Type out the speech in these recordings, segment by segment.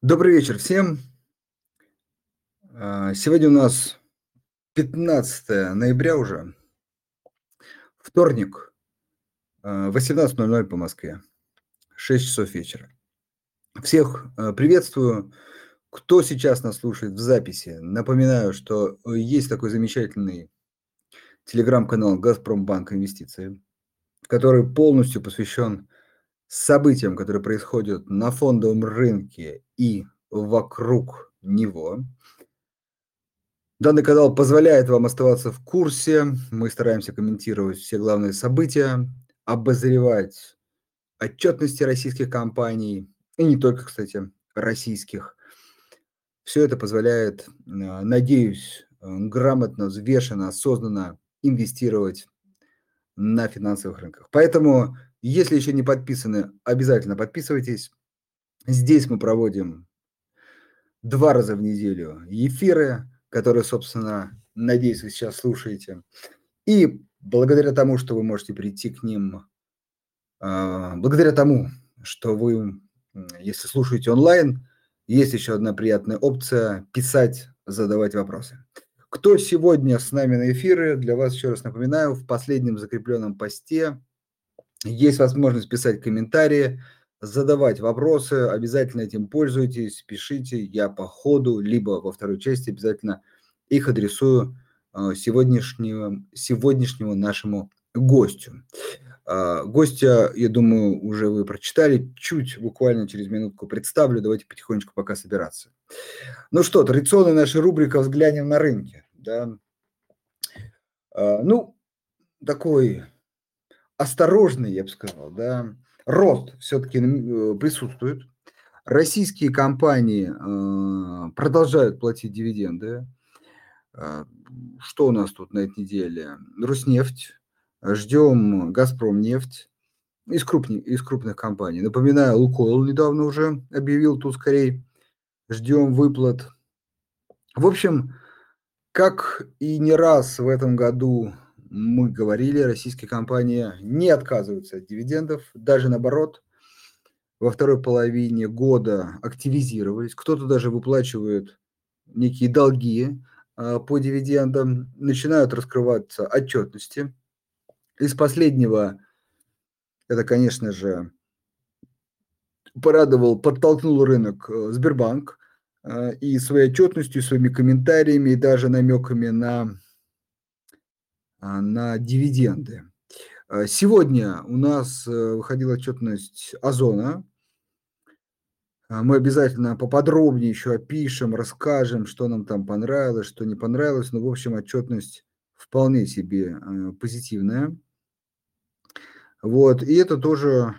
Добрый вечер всем. А, сегодня у нас 15 ноября уже, вторник, 18:00 по Москве, 6 часов вечера. Всех а, приветствую. Кто сейчас нас слушает в записи, напоминаю, что есть такой замечательный телеграм-канал «Газпромбанк Инвестиции», который полностью посвящен событиям, которые происходят на фондовом рынке и вокруг него. Данный канал позволяет вам оставаться в курсе. Мы стараемся комментировать все главные события, обозревать отчетности российских компаний, и не только, кстати, российских. Все это позволяет, э, надеюсь, грамотно, взвешенно, осознанно инвестировать на финансовых рынках. Поэтому если еще не подписаны, обязательно подписывайтесь. Здесь мы проводим два раза в неделю эфиры, которые, собственно, надеюсь, вы сейчас слушаете. И благодаря тому, что вы можете прийти к ним, а, благодаря тому, что вы, если слушаете онлайн, есть еще одна приятная опция – писать, задавать вопросы. Кто сегодня с нами на эфире, для вас еще раз напоминаю, в последнем закрепленном посте есть возможность писать комментарии, задавать вопросы, обязательно этим пользуйтесь, пишите, я по ходу, либо во второй части обязательно их адресую а, сегодняшнему, сегодняшнему нашему гостю. А, гостя, я думаю, уже вы прочитали, чуть буквально через минутку представлю, давайте потихонечку пока собираться. Ну что, традиционная наша рубрика «Взглянем на рынки». Да? А, ну, такой осторожный, я бы сказал, да, рост все-таки э, присутствует. Российские компании э, продолжают платить дивиденды. Э, что у нас тут на этой неделе? Руснефть, ждем Газпром нефть из, крупных, из крупных компаний. Напоминаю, Лукойл недавно уже объявил тут скорее. Ждем выплат. В общем, как и не раз в этом году мы говорили, российские компании не отказываются от дивидендов, даже наоборот, во второй половине года активизировались, кто-то даже выплачивает некие долги а, по дивидендам, начинают раскрываться отчетности. Из последнего, это, конечно же, порадовал, подтолкнул рынок э, Сбербанк э, и своей отчетностью, своими комментариями и даже намеками на на дивиденды. А, сегодня у нас э, выходила отчетность Озона. А, мы обязательно поподробнее еще опишем, расскажем, что нам там понравилось, что не понравилось. Но, в общем, отчетность вполне себе э, позитивная. Вот, и это тоже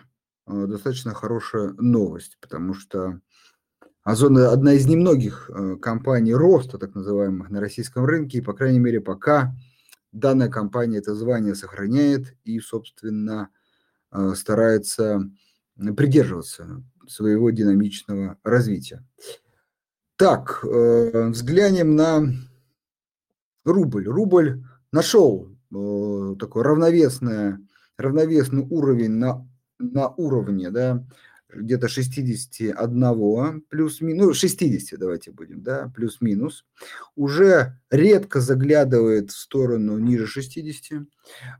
э, достаточно хорошая новость, потому что Озон – одна из немногих компаний роста, так называемых, на российском рынке, и, по крайней мере, пока – данная компания это звание сохраняет и, собственно, э, старается придерживаться своего динамичного развития. Так, э, взглянем на рубль. Рубль нашел э, такой равновесный, равновесный уровень на, на уровне, да, где-то 61 плюс-минус, ну, 60 давайте будем, да, плюс-минус, уже редко заглядывает в сторону ниже 60.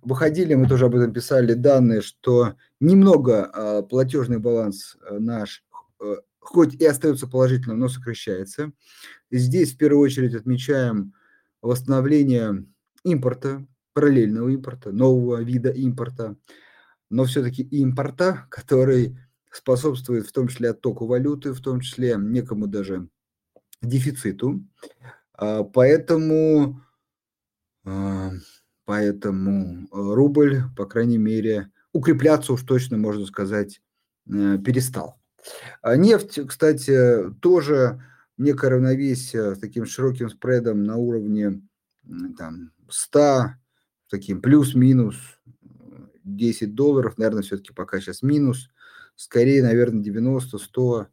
Выходили, мы тоже об этом писали, данные, что немного э, платежный баланс э, наш, э, хоть и остается положительным, но сокращается. Здесь в первую очередь отмечаем восстановление импорта, параллельного импорта, нового вида импорта, но все-таки импорта, который способствует в том числе оттоку валюты, в том числе некому даже дефициту. А, поэтому, а, поэтому рубль, по крайней мере, укрепляться уж точно, можно сказать, э, перестал. А нефть, кстати, тоже некое равновесие с таким широким спредом на уровне там, 100, таким плюс-минус 10 долларов, наверное, все-таки пока сейчас минус – скорее, наверное, 90-100,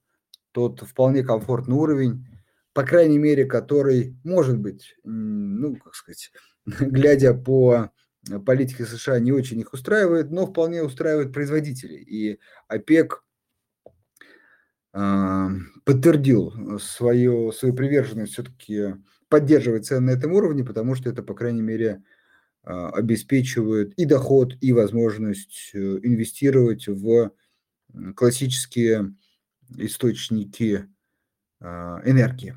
тот вполне комфортный уровень, по крайней мере, который, может быть, ну, как сказать, глядя по политике США, не очень их устраивает, но вполне устраивает производителей. И ОПЕК а, подтвердил свою, свою приверженность все-таки поддерживать цены на этом уровне, потому что это, по крайней мере, а, обеспечивает и доход, и возможность э, инвестировать в классические источники а, энергии.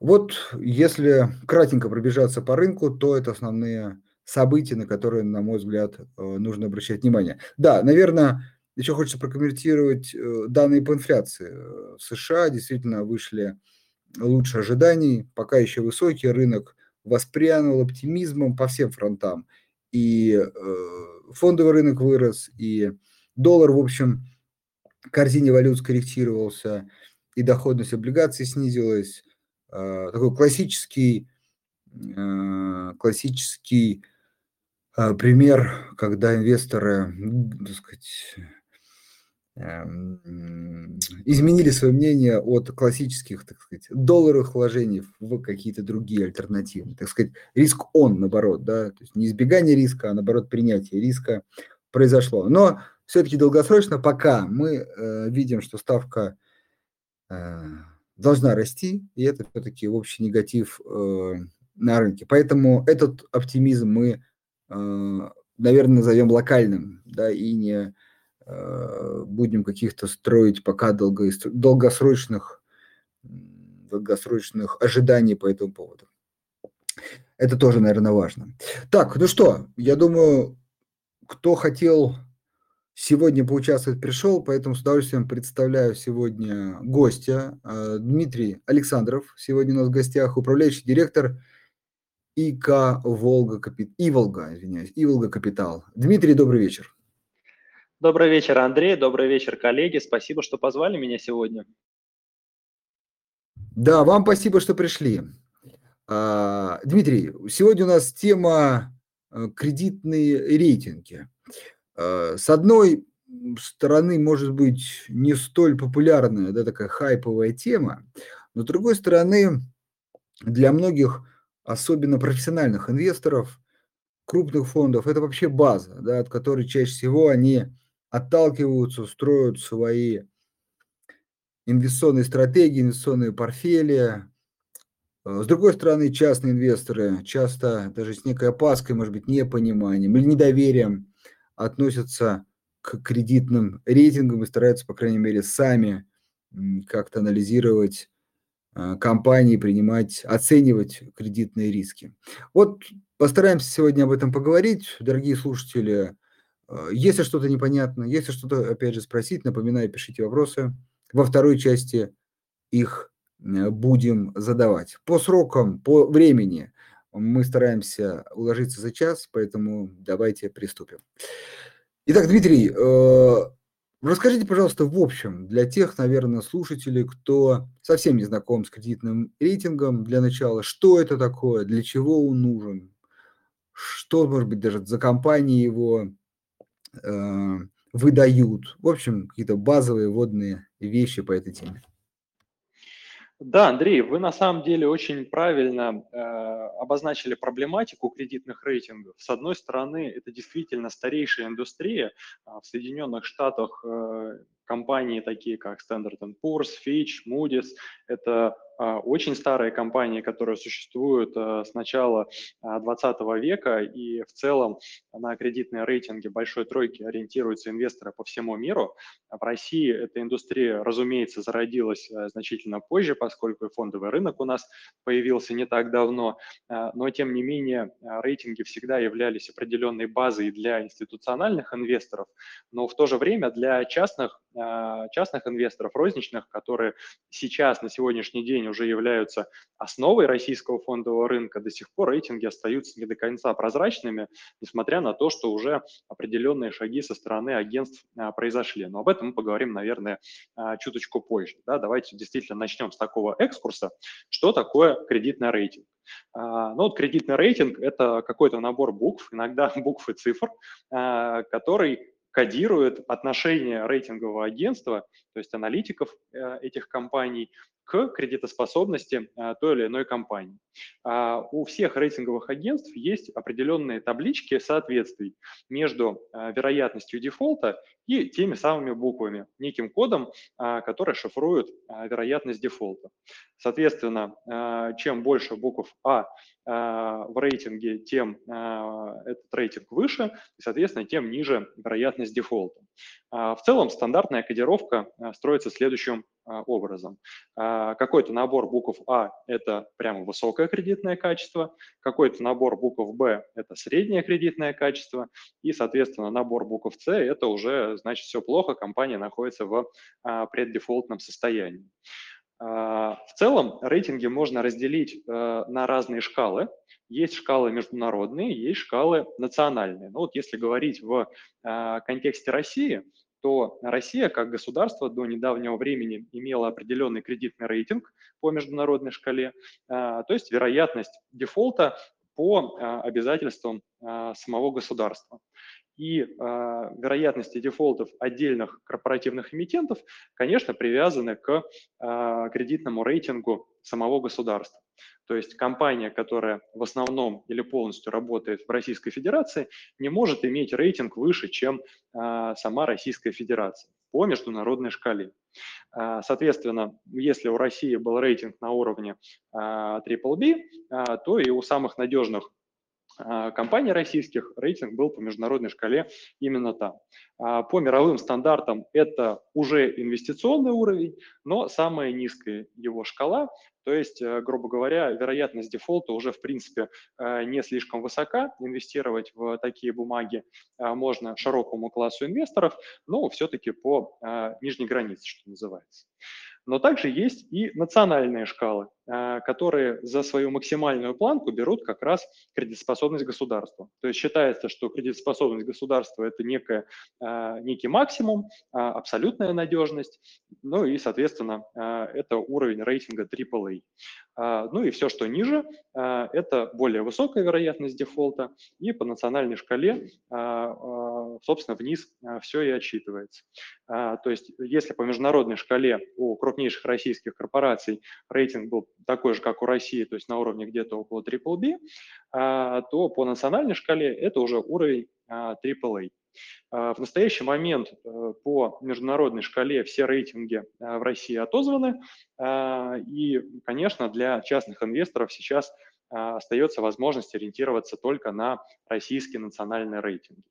Вот если кратенько пробежаться по рынку, то это основные события, на которые, на мой взгляд, э, нужно обращать внимание. Да, наверное, еще хочется прокомментировать э, данные по инфляции. В США действительно вышли лучше ожиданий, пока еще высокий рынок воспрянул оптимизмом по всем фронтам. И э, фондовый рынок вырос, и доллар, в общем, корзине валют скорректировался, и доходность облигаций снизилась. Э, такой классический, э, классический э, пример, когда инвесторы, так сказать, эм, изменили свое мнение от классических, так сказать, долларовых вложений в какие-то другие альтернативы. Так сказать, риск он, наоборот, да, то есть не избегание риска, а наоборот принятие риска произошло. Но все-таки долгосрочно пока мы э, видим, что ставка э, должна расти, и это все-таки общий негатив э, на рынке. Поэтому этот оптимизм мы, э, наверное, назовем локальным, да, и не э, будем каких-то строить пока долго, долгосрочных, долгосрочных ожиданий по этому поводу. Это тоже, наверное, важно. Так, ну что, я думаю, кто хотел сегодня поучаствовать пришел, поэтому с удовольствием представляю сегодня гостя. А, Дмитрий Александров сегодня у нас в гостях, управляющий директор ИК Волга Капит... Иволга, извиняюсь, Иволга Капитал. Дмитрий, добрый вечер. Добрый вечер, Андрей, добрый вечер, коллеги. Спасибо, что позвали меня сегодня. Да, вам спасибо, что пришли. А, Дмитрий, сегодня у нас тема э, кредитные рейтинги. Э, с одной стороны, может быть, не столь популярная, да, такая хайповая тема, но с другой стороны, для многих, особенно профессиональных инвесторов, крупных фондов, это вообще база, да, от которой чаще всего они отталкиваются, строят свои инвестиционные стратегии, инвестиционные портфели. Э, с другой стороны, частные инвесторы часто даже с некой опаской, может быть, непониманием или недоверием относятся к кредитным рейтингам и стараются, по крайней мере, сами как-то анализировать а, компании, принимать, оценивать кредитные риски. Вот постараемся сегодня об этом поговорить. Дорогие слушатели, а, если что-то непонятно, если что-то, опять же, спросить, напоминаю, пишите вопросы. Во второй части их будем задавать. По срокам, по времени мы стараемся уложиться за час, поэтому давайте приступим. Итак, Дмитрий, э, расскажите, пожалуйста, в общем, для тех, наверное, слушателей, кто совсем не знаком с кредитным рейтингом, для начала, что это такое, для чего он нужен, что, может быть, даже за компании его э, выдают. В общем, какие-то базовые водные вещи по этой теме. Да, Андрей, вы на самом деле очень правильно э, обозначили проблематику кредитных рейтингов. С одной стороны, это действительно старейшая индустрия. А в Соединенных Штатах э, компании такие как Standard Poor's, Fitch, Moody's – это очень старые компании, которые существуют а, с начала 20 а, века, и в целом на кредитные рейтинги большой тройки ориентируются инвесторы по всему миру. В России эта индустрия, разумеется, зародилась значительно позже, поскольку фондовый рынок у нас появился не так давно, но тем не менее рейтинги всегда являлись определенной базой для институциональных инвесторов, но в то же время для частных, частных инвесторов, розничных, которые сейчас на сегодняшний день уже являются основой российского фондового рынка, до сих пор рейтинги остаются не до конца прозрачными, несмотря на то, что уже определенные шаги со стороны агентств а, произошли. Но об этом мы поговорим, наверное, а, чуточку позже. Да, давайте действительно начнем с такого экскурса. Что такое кредитный рейтинг? А, ну вот кредитный рейтинг – это какой-то набор букв, иногда букв и цифр, который кодирует отношение рейтингового агентства, то есть аналитиков э, этих компаний, к кредитоспособности а, той или иной компании. А, у всех рейтинговых агентств есть определенные таблички соответствий между а, вероятностью дефолта и теми самыми буквами, неким кодом, который шифрует вероятность дефолта. Соответственно, чем больше букв А в рейтинге, тем этот рейтинг выше, и, соответственно, тем ниже вероятность дефолта. В целом стандартная кодировка строится следующим образом. Какой-то набор букв А – это прямо высокое кредитное качество, какой-то набор букв Б – это среднее кредитное качество, и, соответственно, набор букв С – это уже, значит, все плохо, компания находится в преддефолтном состоянии. В целом рейтинги можно разделить э, на разные шкалы. Есть шкалы международные, есть шкалы национальные. Ну вот если говорить в контексте России – то Россия как государство до недавнего времени имела определенный кредитный рейтинг по международной шкале, а, то есть вероятность дефолта по а, обязательствам а, самого государства. И вероятности дефолтов отдельных корпоративных эмитентов, конечно, привязаны к кредитному рейтингу самого государства. То есть компания, которая в основном или полностью работает в Российской Федерации, не может иметь рейтинг выше, чем а, сама Российская Федерация по международной шкале. Соответственно, если у России был рейтинг на уровне а, то и у самых надежных компаний российских рейтинг был по международной шкале именно там. А, по мировым стандартам это уже инвестиционный уровень, но самая низкая его шкала, то есть, э, грубо говоря, вероятность дефолта уже в принципе э, не слишком высока. Инвестировать в такие бумаги а, можно широкому классу инвесторов, но все-таки по нижней границе, что называется. Но также есть и национальные шкалы, а, которые за свою максимальную планку берут как раз кредитоспособность государства. То есть считается, что кредитоспособность государства – это некая, а, некий максимум, а, абсолютная надежность, ну и, соответственно, это уровень рейтинга AAA. Ну и все, что ниже, это более высокая вероятность дефолта, и по национальной шкале, собственно, вниз все и отсчитывается. То есть если по международной шкале у крупнейших российских корпораций рейтинг был такой же, как у России, то есть на уровне где-то около BBB, а, то по национальной шкале это уже уровень AAA. А, в настоящий момент э, по международной шкале все рейтинги а, в России отозваны, и, конечно, для частных инвесторов сейчас остается возможность ориентироваться только на российские национальные рейтинги.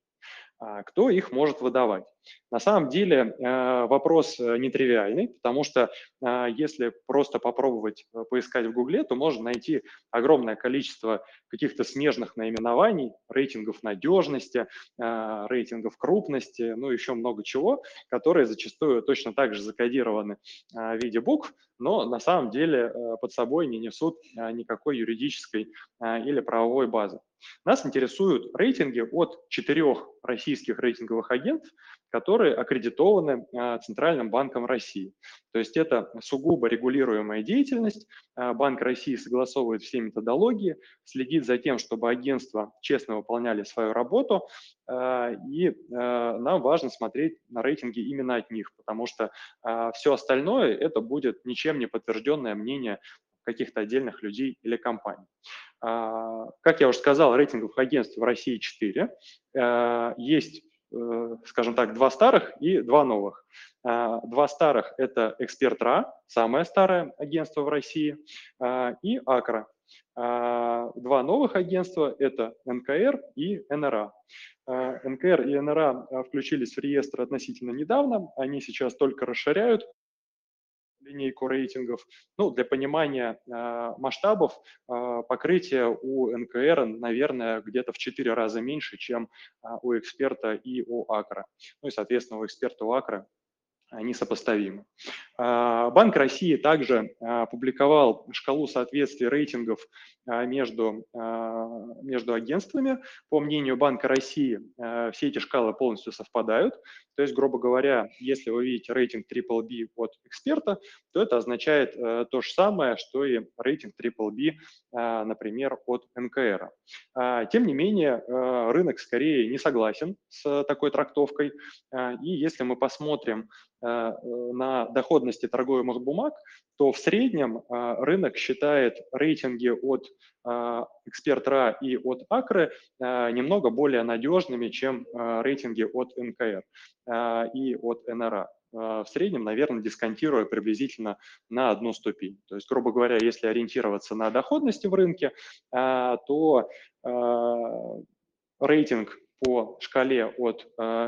А, кто их может выдавать. На самом деле э, вопрос э, нетривиальный, потому что а, если просто попробовать э, поискать в Гугле, то можно найти огромное количество каких-то смежных наименований, рейтингов надежности, рейтингов крупности, ну еще много чего, которые зачастую точно так же закодированы в виде букв, но на самом деле под собой не несут никакой юридической или правовой базы. Нас интересуют рейтинги от четырех российских рейтинговых агентств, которые аккредитованы а, Центральным банком России. То есть это сугубо регулируемая деятельность. А, Банк России согласовывает все методологии, следит за тем, чтобы агентства честно выполняли свою работу. А, и нам важно смотреть на рейтинги именно от них, потому что все остальное это будет ничем не подтвержденное мнение каких-то отдельных людей или компаний. Как я уже сказал, рейтинговых агентств в России 4. Есть скажем так, два старых и два новых. А, два старых – это «Эксперт.РА», самое старое агентство в России, а, и «Акра». Два новых агентства – это НКР и НРА. НКР и НРА включились в реестр относительно недавно, они сейчас только расширяют линейку рейтингов. Ну, для понимания э, масштабов э, покрытие у НКР, наверное, где-то в 4 раза меньше, чем э, у эксперта и у Акра. Ну и, соответственно, у эксперта у Акра они сопоставимы. А, Банк России также а, публиковал шкалу соответствия рейтингов а, между, между агентствами. По мнению Банка России, все эти шкалы полностью совпадают. То есть, грубо говоря, если вы видите рейтинг BBB от эксперта, то это означает то же самое, что и рейтинг BBB, например, от НКР. Тем не менее, рынок скорее не согласен с такой трактовкой. И если мы посмотрим на доходности торгуемых бумаг, то в среднем рынок считает рейтинги от эксперт.ра и от Акры немного более надежными, чем рейтинги от НКР и от НРА. В среднем, наверное, дисконтируя приблизительно на одну ступень. То есть, грубо говоря, если ориентироваться на доходности в рынке, то рейтинг по шкале от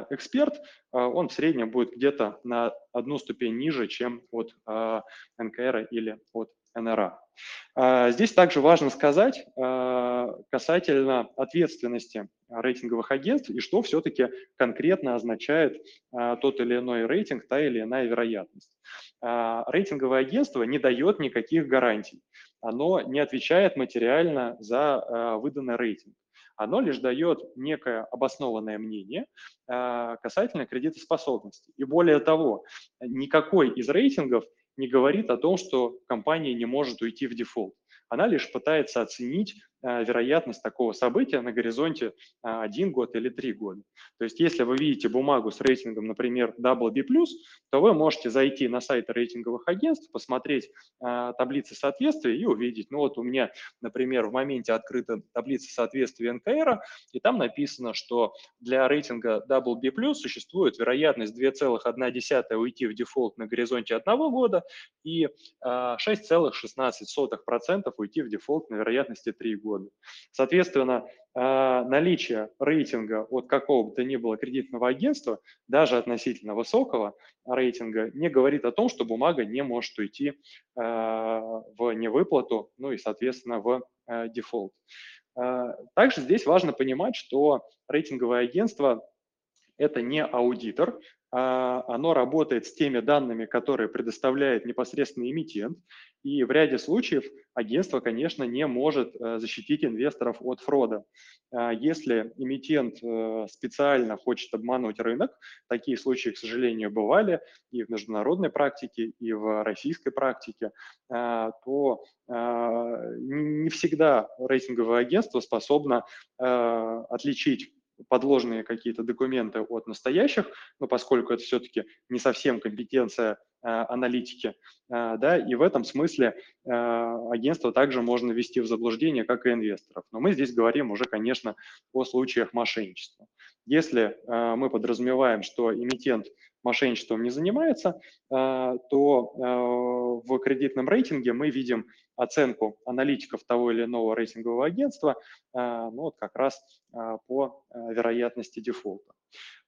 эксперт, он в среднем будет где-то на одну ступень ниже, чем от НКР или от НРА. Здесь также важно сказать касательно ответственности рейтинговых агентств и что все-таки конкретно означает тот или иной рейтинг, та или иная вероятность. Рейтинговое агентство не дает никаких гарантий. Оно не отвечает материально за выданный рейтинг. Оно лишь дает некое обоснованное мнение касательно кредитоспособности. И более того, никакой из рейтингов – не говорит о том, что компания не может уйти в дефолт. Она лишь пытается оценить вероятность такого события на горизонте а, один год или три года. То есть если вы видите бумагу с рейтингом, например, BB+, то вы можете зайти на сайт рейтинговых агентств, посмотреть а, таблицы соответствия и увидеть, ну вот у меня, например, в моменте открыта таблица соответствия НКР, и там написано, что для рейтинга BB+, существует вероятность 2,1 уйти в дефолт на горизонте одного года и 6,16% а, уйти в дефолт на вероятности 3 года года. Соответственно, а, наличие рейтинга от какого бы то ни было кредитного агентства, даже относительно высокого рейтинга, не говорит о том, что бумага не может уйти а, в невыплату, ну и, соответственно, в а, дефолт. Также здесь важно понимать, что рейтинговое агентство – это не аудитор, оно работает с теми данными, которые предоставляет непосредственно эмитент, и в ряде случаев агентство, конечно, не может э, защитить инвесторов от фрода. А, если эмитент э, специально хочет обмануть рынок, такие случаи, к сожалению, бывали и в международной практике, и в российской практике, а, то не всегда рейтинговое агентство способно отличить подложные какие-то документы от настоящих, но поскольку это все-таки не совсем компетенция э, аналитики, э, да, и в этом смысле э, агентство также можно ввести в заблуждение, как и инвесторов. Но мы здесь говорим уже, конечно, о случаях мошенничества. Если мы подразумеваем, что эмитент мошенничеством не занимается, то в кредитном рейтинге мы видим оценку аналитиков того или иного рейтингового агентства, ну вот как раз по вероятности дефолта.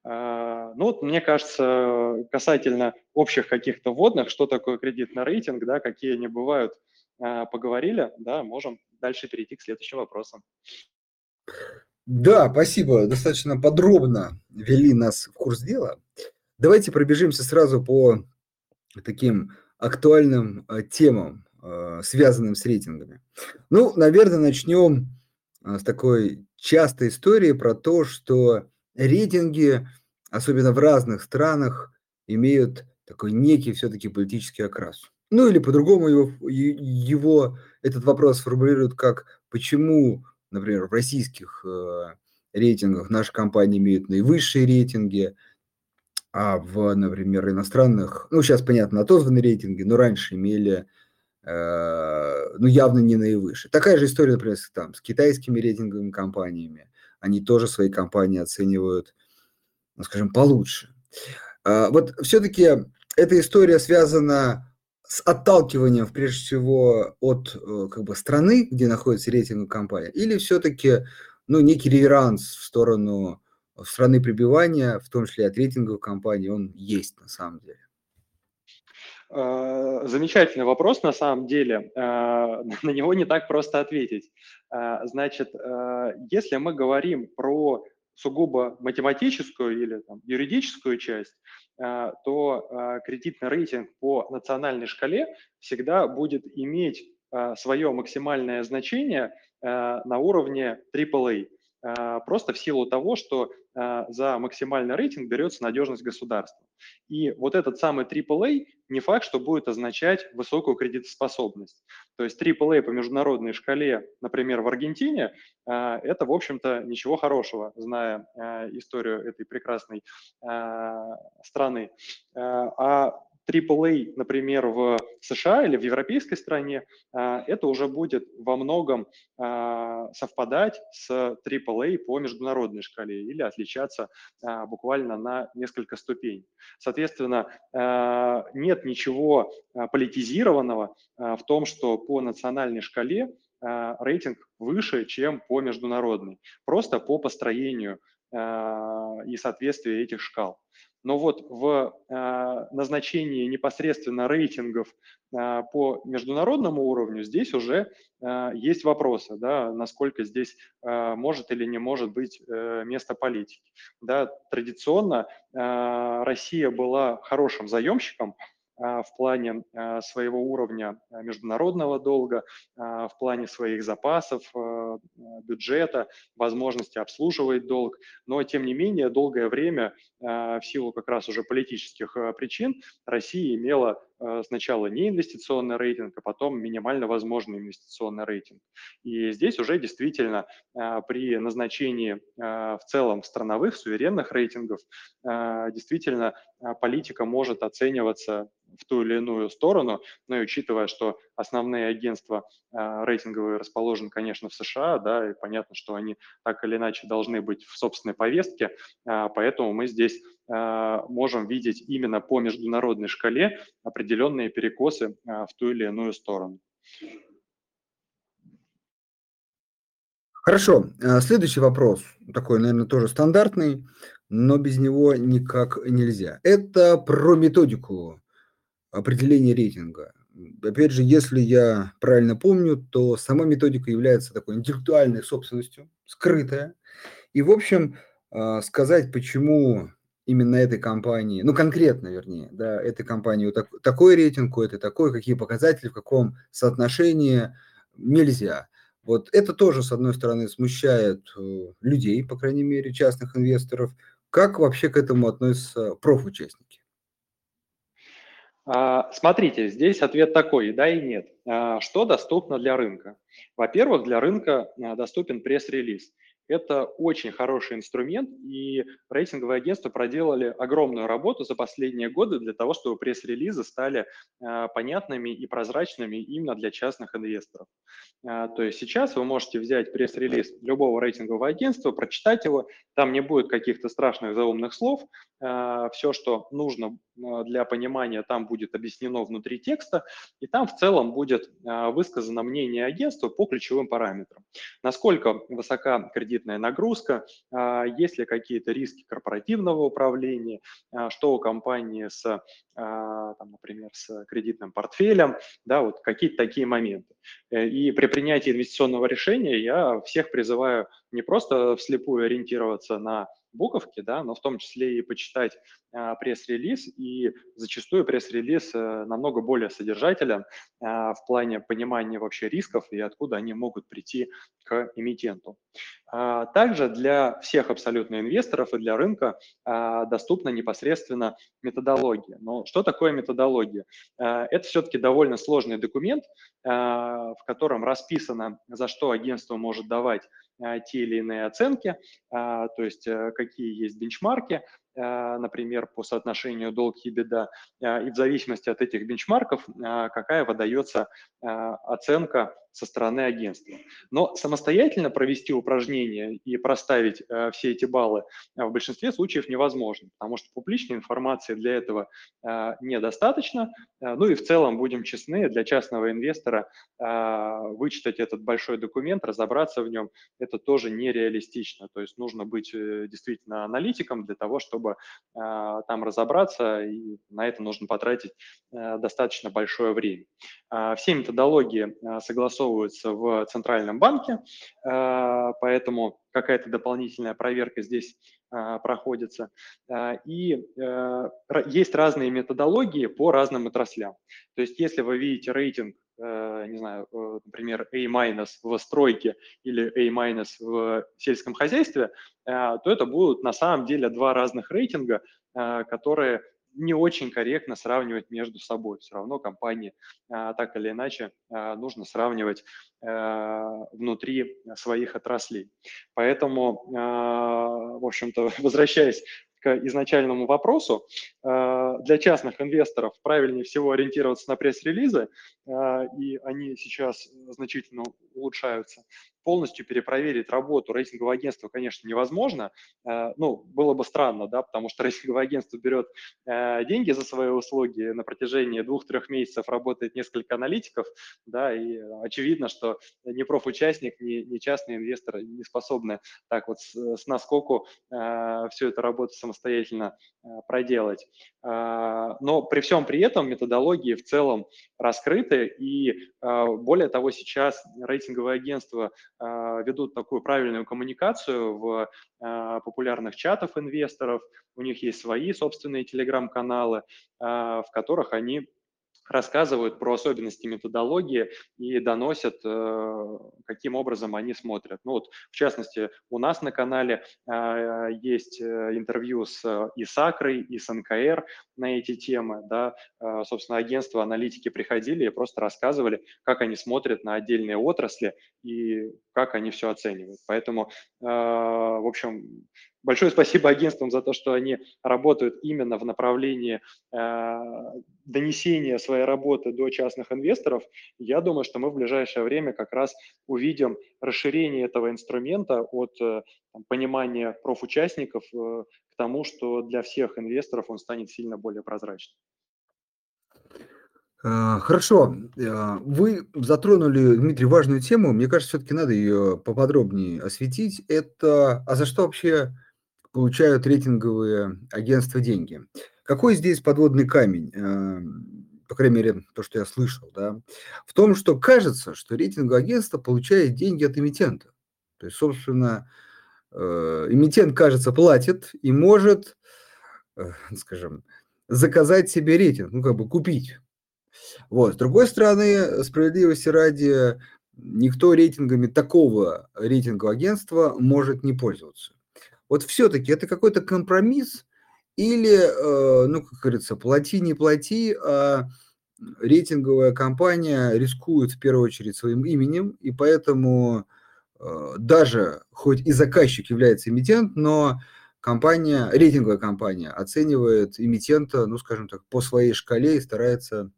Ну вот, мне кажется, касательно общих каких-то вводных, что такое кредитный рейтинг, да, какие они бывают, поговорили, да, можем дальше перейти к следующим вопросам. Да, спасибо. Достаточно подробно ввели нас в курс дела. Давайте пробежимся сразу по таким актуальным темам, Э, связанным с рейтингами. Ну, наверное, начнем э, с такой частой истории про то, что рейтинги, особенно в разных странах, имеют такой некий все-таки политический окрас. Ну или по-другому его, его этот вопрос формулируют как почему, например, в российских э, рейтингах наши компании имеют наивысшие рейтинги, а в, например, иностранных, ну сейчас понятно, отозваны рейтинги, но раньше имели Э, ну, явно не наивысший. Такая же история, например, с, там, с китайскими рейтинговыми компаниями. Они тоже свои компании оценивают, ну, скажем, получше. А, вот все-таки эта история связана с отталкиванием, прежде всего, от э, как бы, страны, где находится рейтинговая компания, или все-таки ну, некий реверанс в сторону страны пребывания, в том числе от рейтинговой компании, он есть на самом деле? Э, замечательный вопрос на самом деле. Э, на него не так просто ответить. Э, значит, если мы говорим про сугубо математическую или там, юридическую часть, то кредитный рейтинг по национальной шкале всегда будет иметь свое максимальное значение на уровне AAA. Просто в силу того, что за максимальный рейтинг берется надежность государства. И вот этот самый AAA не факт, что будет означать высокую кредитоспособность. То есть AAA по международной шкале, например, в Аргентине, это, в общем-то, ничего хорошего, зная историю этой прекрасной страны. А AAA, например, в США или в европейской стране, а, это уже будет во многом а, совпадать с AAA по международной шкале или отличаться а, буквально на несколько ступеней. Соответственно, нет ничего политизированного в том, что по национальной шкале рейтинг выше, чем по международной, просто по построению и соответствию этих шкал. Но вот в э, назначении непосредственно рейтингов э, по международному уровню здесь уже э, есть вопросы, да, насколько здесь может или не может быть э, место политики. Да, традиционно Россия была хорошим заемщиком а, в плане а, своего уровня а, международного долга, в плане своих запасов, бюджета, возможности обслуживать долг. Но, тем не менее, долгое время в силу как раз уже политических причин Россия имела сначала не инвестиционный рейтинг, а потом минимально возможный инвестиционный рейтинг. И здесь уже действительно при назначении в целом страновых суверенных рейтингов действительно политика может оцениваться в ту или иную сторону, но и учитывая, что основные агентства э, рейтинговые расположены, конечно, в США, да, и понятно, что они так или иначе должны быть в собственной повестке, э, поэтому мы здесь э, можем видеть именно по международной шкале определенные перекосы э, в ту или иную сторону. Хорошо. Следующий вопрос, такой, наверное, тоже стандартный, но без него никак нельзя. Это про методику определение рейтинга. Опять же, если я правильно помню, то сама методика является такой интеллектуальной собственностью, скрытая. И, в общем, а, сказать, почему именно этой компании, ну, конкретно, вернее, да, этой компании вот так, такой рейтинг, у этой такой, какие показатели, в каком соотношении, нельзя. Вот это тоже, с одной стороны, смущает э, людей, по крайней мере, частных инвесторов. Как вообще к этому относятся профучастники? А, смотрите, здесь ответ такой, да и нет. А, что доступно для рынка? Во-первых, для рынка а, доступен пресс-релиз. Это очень хороший инструмент, и рейтинговые агентства проделали огромную работу за последние годы для того, чтобы пресс-релизы стали э, понятными и прозрачными именно для частных инвесторов. Э, то есть сейчас вы можете взять пресс-релиз любого рейтингового агентства, прочитать его, там не будет каких-то страшных заумных слов, э, все, что нужно для понимания, там будет объяснено внутри текста, и там в целом будет высказано мнение агентства по ключевым параметрам. Насколько высока кредитная кредитная нагрузка, а, есть ли какие-то риски корпоративного управления, а, что у компании с, а, там, например, с кредитным портфелем, да, вот какие-то такие моменты. Э, и при принятии инвестиционного решения я всех призываю не просто вслепую ориентироваться на буковки, да, но в том числе и почитать а, пресс-релиз, и зачастую пресс-релиз а, намного более содержателен а, в плане понимания вообще рисков и откуда они могут прийти к эмитенту. А, также для всех абсолютно инвесторов и для рынка а, доступна непосредственно методология. Но что такое методология? А, это все-таки довольно сложный документ, в котором расписано, за что агентство может давать те или иные оценки, то есть э, какие есть бенчмарки, а, например, по соотношению долг и беда, а, и в зависимости от этих бенчмарков, а, какая выдается оценка со стороны агентства. Но самостоятельно провести упражнение и проставить все эти баллы в большинстве случаев невозможно, потому что публичной информации для этого недостаточно. Ну и в целом, будем честны, для частного инвестора вычитать этот большой документ, разобраться в нем, это тоже нереалистично. То есть нужно быть э, действительно аналитиком для того, чтобы а, там разобраться, и на это нужно потратить э, достаточно большое время. А, все методологии а, согласовываются в Центральном банке, поэтому какая-то дополнительная проверка здесь проходится. И э, есть разные методологии по разным отраслям. То есть если вы видите рейтинг не знаю, например, A- в стройке или A- в сельском хозяйстве, то это будут на самом деле два разных рейтинга, которые не очень корректно сравнивать между собой. Все равно компании а, так или иначе а, нужно сравнивать а, внутри своих отраслей. Поэтому, в общем-то, возвращаясь к изначальному вопросу, для частных инвесторов правильнее всего ориентироваться на пресс-релизы, и они сейчас значительно улучшаются полностью перепроверить работу рейтингового агентства, конечно, невозможно. Э, ну, было бы странно, да, потому что рейтинговое агентство берет э, деньги за свои услуги, на протяжении двух-трех месяцев работает несколько аналитиков, да, и очевидно, что ни профучастник, ни, ни частный инвестор не способны так вот с, с наскоку э, всю эту работу самостоятельно проделать. Но при всем при этом методологии в целом раскрыты, и более того, сейчас рейтинговое агентство ведут такую правильную коммуникацию в а, популярных чатах инвесторов, у них есть свои собственные телеграм-каналы, а, в которых они рассказывают про особенности методологии и доносят, э, каким образом они смотрят. Ну вот, в частности, у нас на канале э, есть э, интервью с ИСАКРой и с НКР на эти темы. Да. Собственно, агентства аналитики приходили и просто рассказывали, как они смотрят на отдельные отрасли и как они все оценивают. Поэтому, в общем, Большое спасибо агентствам за то, что они работают именно в направлении э, донесения своей работы до частных инвесторов. Я думаю, что мы в ближайшее время как раз увидим расширение этого инструмента от э, понимания профучастников э, к тому, что для всех инвесторов он станет сильно более прозрачным. Э, хорошо, э, вы затронули, Дмитрий, важную тему. Мне кажется, все-таки надо ее поподробнее осветить. Это, а за что вообще получают рейтинговые агентства деньги. Какой здесь подводный камень, э, по крайней мере, то, что я слышал, да, в том, что кажется, что рейтинговое агентство получает деньги от эмитента. То есть, собственно, э, эмитент, кажется, платит и может, э, скажем, заказать себе рейтинг, ну, как бы купить. Вот. С другой стороны, справедливости ради, никто рейтингами такого рейтингового агентства может не пользоваться. Вот все-таки это какой-то компромисс или, э, ну, как говорится, плати, не плати, а рейтинговая компания рискует в первую очередь своим именем, и поэтому э, даже, хоть и заказчик является эмитент, но компания, рейтинговая компания оценивает эмитента, ну, скажем так, по своей шкале и старается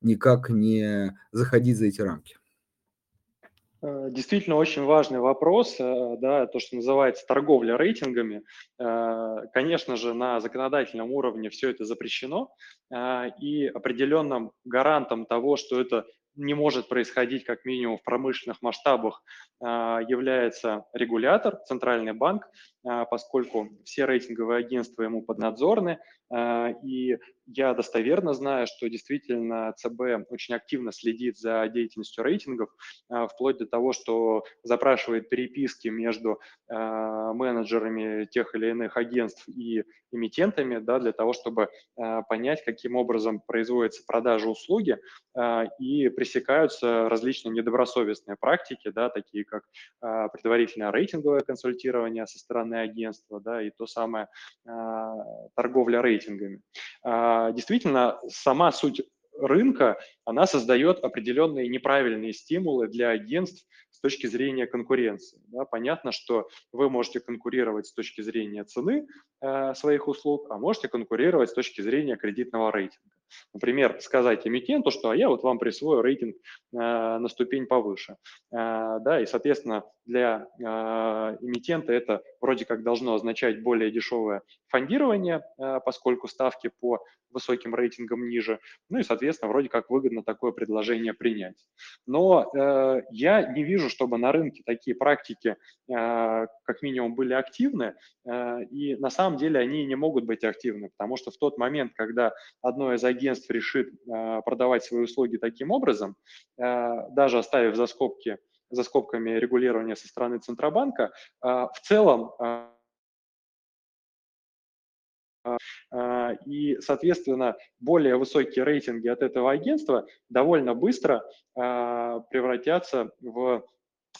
никак не заходить за эти рамки. Э, действительно очень важный вопрос, э, да, то, что называется торговля рейтингами. Э, конечно же, на законодательном уровне все это запрещено, и определенным гарантом того, что это не может происходить как минимум в промышленных масштабах, является регулятор, центральный банк, поскольку все рейтинговые агентства ему поднадзорны, и я достоверно знаю, что действительно ЦБ очень активно следит за деятельностью рейтингов, а, вплоть до того, что запрашивает переписки между а, менеджерами тех или иных агентств и эмитентами, да, для того, чтобы а, понять, каким образом производится продажа услуги и пресекаются различные недобросовестные практики, да, такие как предварительное рейтинговое консультирование со стороны агентства да, и то самое торговля рейтингами. А, действительно, сама суть рынка, она создает определенные неправильные стимулы для агентств с точки зрения конкуренции. Да, понятно, что вы можете конкурировать с точки зрения цены э, своих услуг, а можете конкурировать с точки зрения кредитного рейтинга. Например, сказать эмитенту, что а я вот вам присвою рейтинг э, на ступень повыше. Э, да, и, соответственно, для э, эмитента это вроде как должно означать более дешевое фондирование, э, поскольку ставки по высоким рейтингам ниже. Ну и, соответственно, вроде как выгодно такое предложение принять. Но э, я не вижу, чтобы на рынке такие практики э, как минимум были активны, э, и на самом деле они не могут быть активны, потому что в тот момент, когда одно из агентств решит э, продавать свои услуги таким образом, э, даже оставив за скобки за скобками регулирования со стороны Центробанка, в целом И, соответственно, более высокие рейтинги от этого агентства довольно быстро превратятся в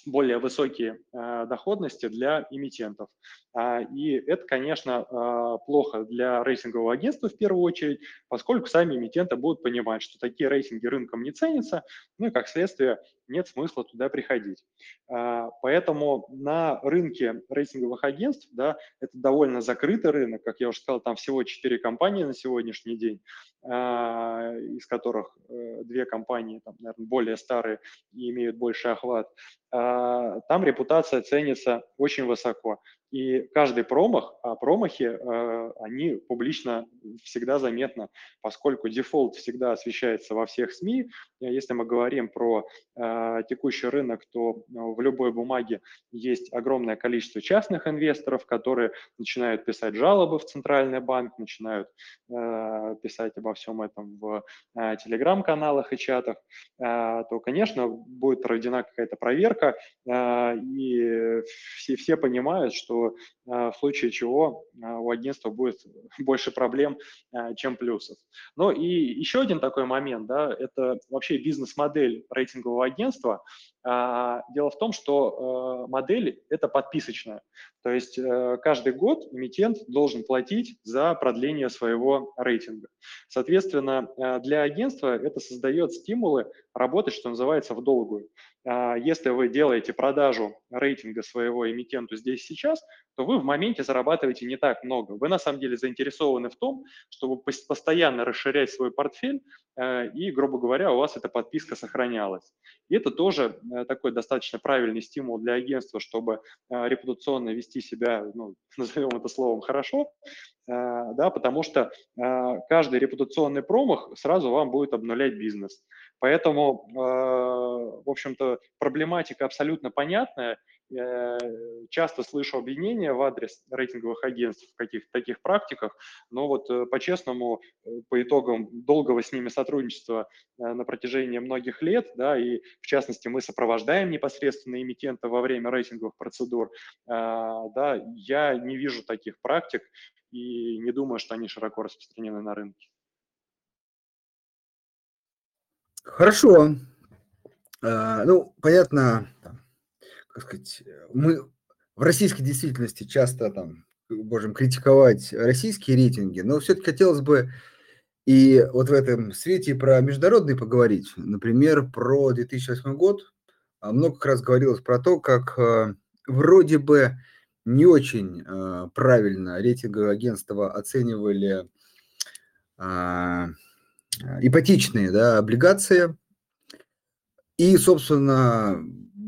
более высокие доходности для эмитентов. А, и это, конечно, а, плохо для рейтингового агентства в первую очередь, поскольку сами эмитенты будут понимать, что такие рейтинги рынком не ценятся, ну и, как следствие, нет смысла туда приходить. А, поэтому на рынке рейтинговых агентств, да, это довольно закрытый рынок, как я уже сказал, там всего 4 компании на сегодняшний день, из которых э, две компании, там, наверное, более старые и имеют больший охват. Там репутация ценится очень высоко. И каждый промах, а промахи, э, они публично всегда заметны, поскольку дефолт всегда освещается во всех СМИ. Если мы говорим про э, текущий рынок, то ну, в любой бумаге есть огромное количество частных инвесторов, которые начинают писать жалобы в Центральный банк, начинают э, писать обо всем этом в телеграм-каналах и чатах, то, конечно, будет проведена какая-то проверка, и все, все понимают, что а, в случае чего а, у агентства будет больше проблем, а, чем плюсов. Ну и еще один такой момент, да, это вообще бизнес-модель рейтингового агентства. Дело в том, что модель – это подписочная. То есть э, каждый год эмитент должен платить за продление своего рейтинга. Соответственно, для агентства это создает стимулы работать, что называется, в долгую. А, если вы делаете продажу рейтинга своего эмитенту здесь сейчас, то вы в моменте зарабатываете не так много. Вы на самом деле заинтересованы в том, чтобы постоянно расширять свой портфель э, и, грубо говоря, у вас эта подписка сохранялась. И это тоже э, такой достаточно правильный стимул для агентства, чтобы э, репутационно вести себя, ну, назовем это словом, хорошо, да, потому что каждый репутационный промах сразу вам будет обнулять бизнес. Поэтому, в общем-то, проблематика абсолютно понятная, Э, часто слышу обвинения в адрес рейтинговых агентств в каких-то таких практиках, но вот э, по-честному, э, по итогам долгого с ними сотрудничества на протяжении многих лет, да, и в частности мы сопровождаем непосредственно эмитента во время рейтинговых процедур, да, я не вижу таких практик и не думаю, что они широко распространены на рынке. Хорошо. Ну, понятно, как сказать, мы в российской действительности часто там можем критиковать российские рейтинги, но все-таки хотелось бы и вот в этом свете про международные поговорить. Например, про 2008 год. А много раз говорилось про то, как э, вроде бы не очень э, правильно рейтинговые агентства оценивали а, ипотечные да, облигации. И, собственно,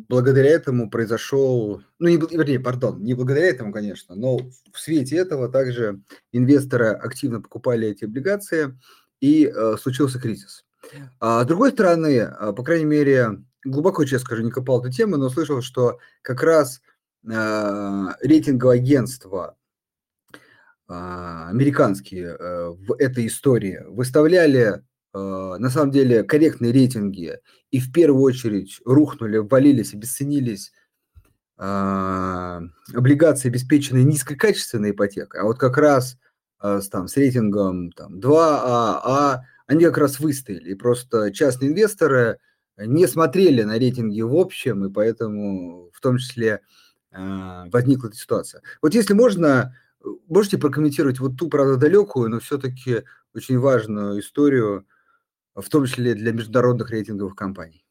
благодаря этому произошел, ну, не, вернее, пардон, не благодаря этому, конечно, но в свете этого также инвесторы активно покупали эти облигации, и э, случился кризис. А с другой стороны, э, по крайней мере, глубоко, честно скажу, не копал эту тему, но слышал, что как раз э, рейтинговое агентство американские э, в этой истории выставляли Э, на самом деле корректные рейтинги и в первую очередь рухнули, ввалились, обесценились а, облигации, обеспеченные низкокачественной ипотекой, а вот как раз а, с, там, с рейтингом там, 2А, А, они как раз выстояли. И просто частные инвесторы не смотрели на рейтинги в общем, и поэтому в том числе а, возникла эта ситуация. Вот если можно, можете прокомментировать вот ту, правда, далекую, но все-таки очень важную историю в том числе для международных рейтинговых компаний.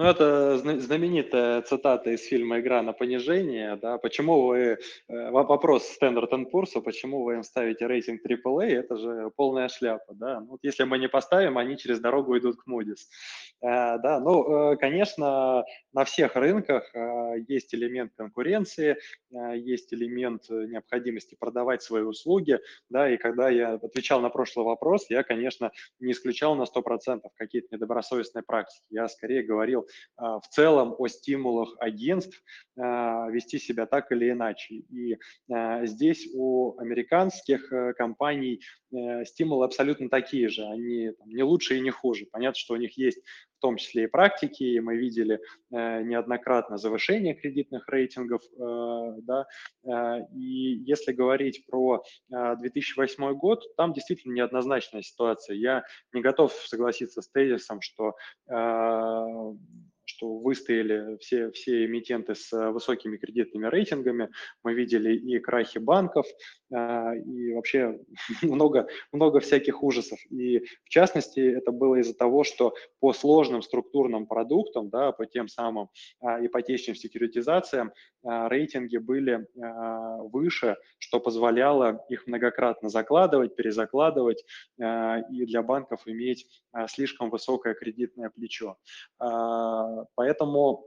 Ну, это знаменитая цитата из фильма «Игра на понижение». Да? Почему вы... Э, вопрос Standard Poor's, почему вы им ставите рейтинг AAA, это же полная шляпа. Да? Ну, вот если мы не поставим, они через дорогу идут к Moody's. Э, да, ну, э, конечно, на всех рынках есть элемент конкуренции, есть элемент необходимости продавать свои услуги. Да? И когда я отвечал на прошлый вопрос, я, конечно, не исключал на 100% какие-то недобросовестные практики. Я скорее говорил а, в целом о стимулах агентств вести себя так или иначе. И а, здесь у американских э, компаний э, стимулы абсолютно такие же. Они не лучше и не хуже. Понятно, что у них есть том числе и практики, и мы видели неоднократно завышение кредитных рейтингов, да, и если говорить про 2008 год, там действительно неоднозначная ситуация. Я не готов согласиться с тезисом, что что выстояли все, все эмитенты с э, высокими кредитными рейтингами. Мы видели и крахи банков, а, и вообще много, много всяких ужасов. И в частности, это было из-за того, что по сложным структурным продуктам, да, по тем самым а, ипотечным секьюритизациям, рейтинги были выше, что позволяло их многократно закладывать, перезакладывать и для банков иметь слишком высокое кредитное плечо. Поэтому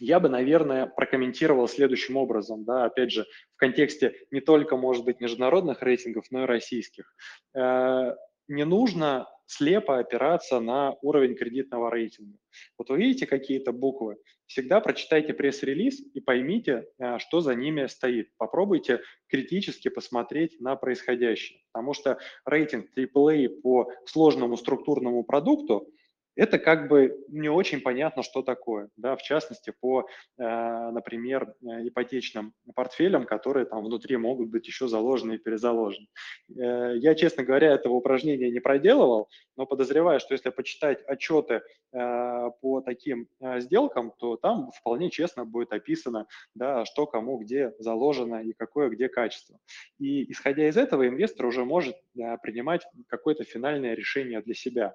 я бы, наверное, прокомментировал следующим образом, да, опять же, в контексте не только, может быть, международных рейтингов, но и российских. Э, не нужно слепо опираться на уровень кредитного рейтинга. Вот вы видите какие-то буквы, всегда прочитайте пресс-релиз и поймите, э, что за ними стоит. Попробуйте критически посмотреть на происходящее, потому что рейтинг AAA по сложному структурному продукту – это как бы не очень понятно, что такое, да, в частности, по, э, например, э, ипотечным портфелям, которые там внутри могут быть еще заложены и перезаложены. Э, я, честно говоря, этого упражнения не проделывал, но подозреваю, что если почитать отчеты по таким сделкам, то там вполне честно будет описано, да, что кому где заложено и какое где качество. И исходя из этого, инвестор уже может принимать какое-то финальное решение для себя,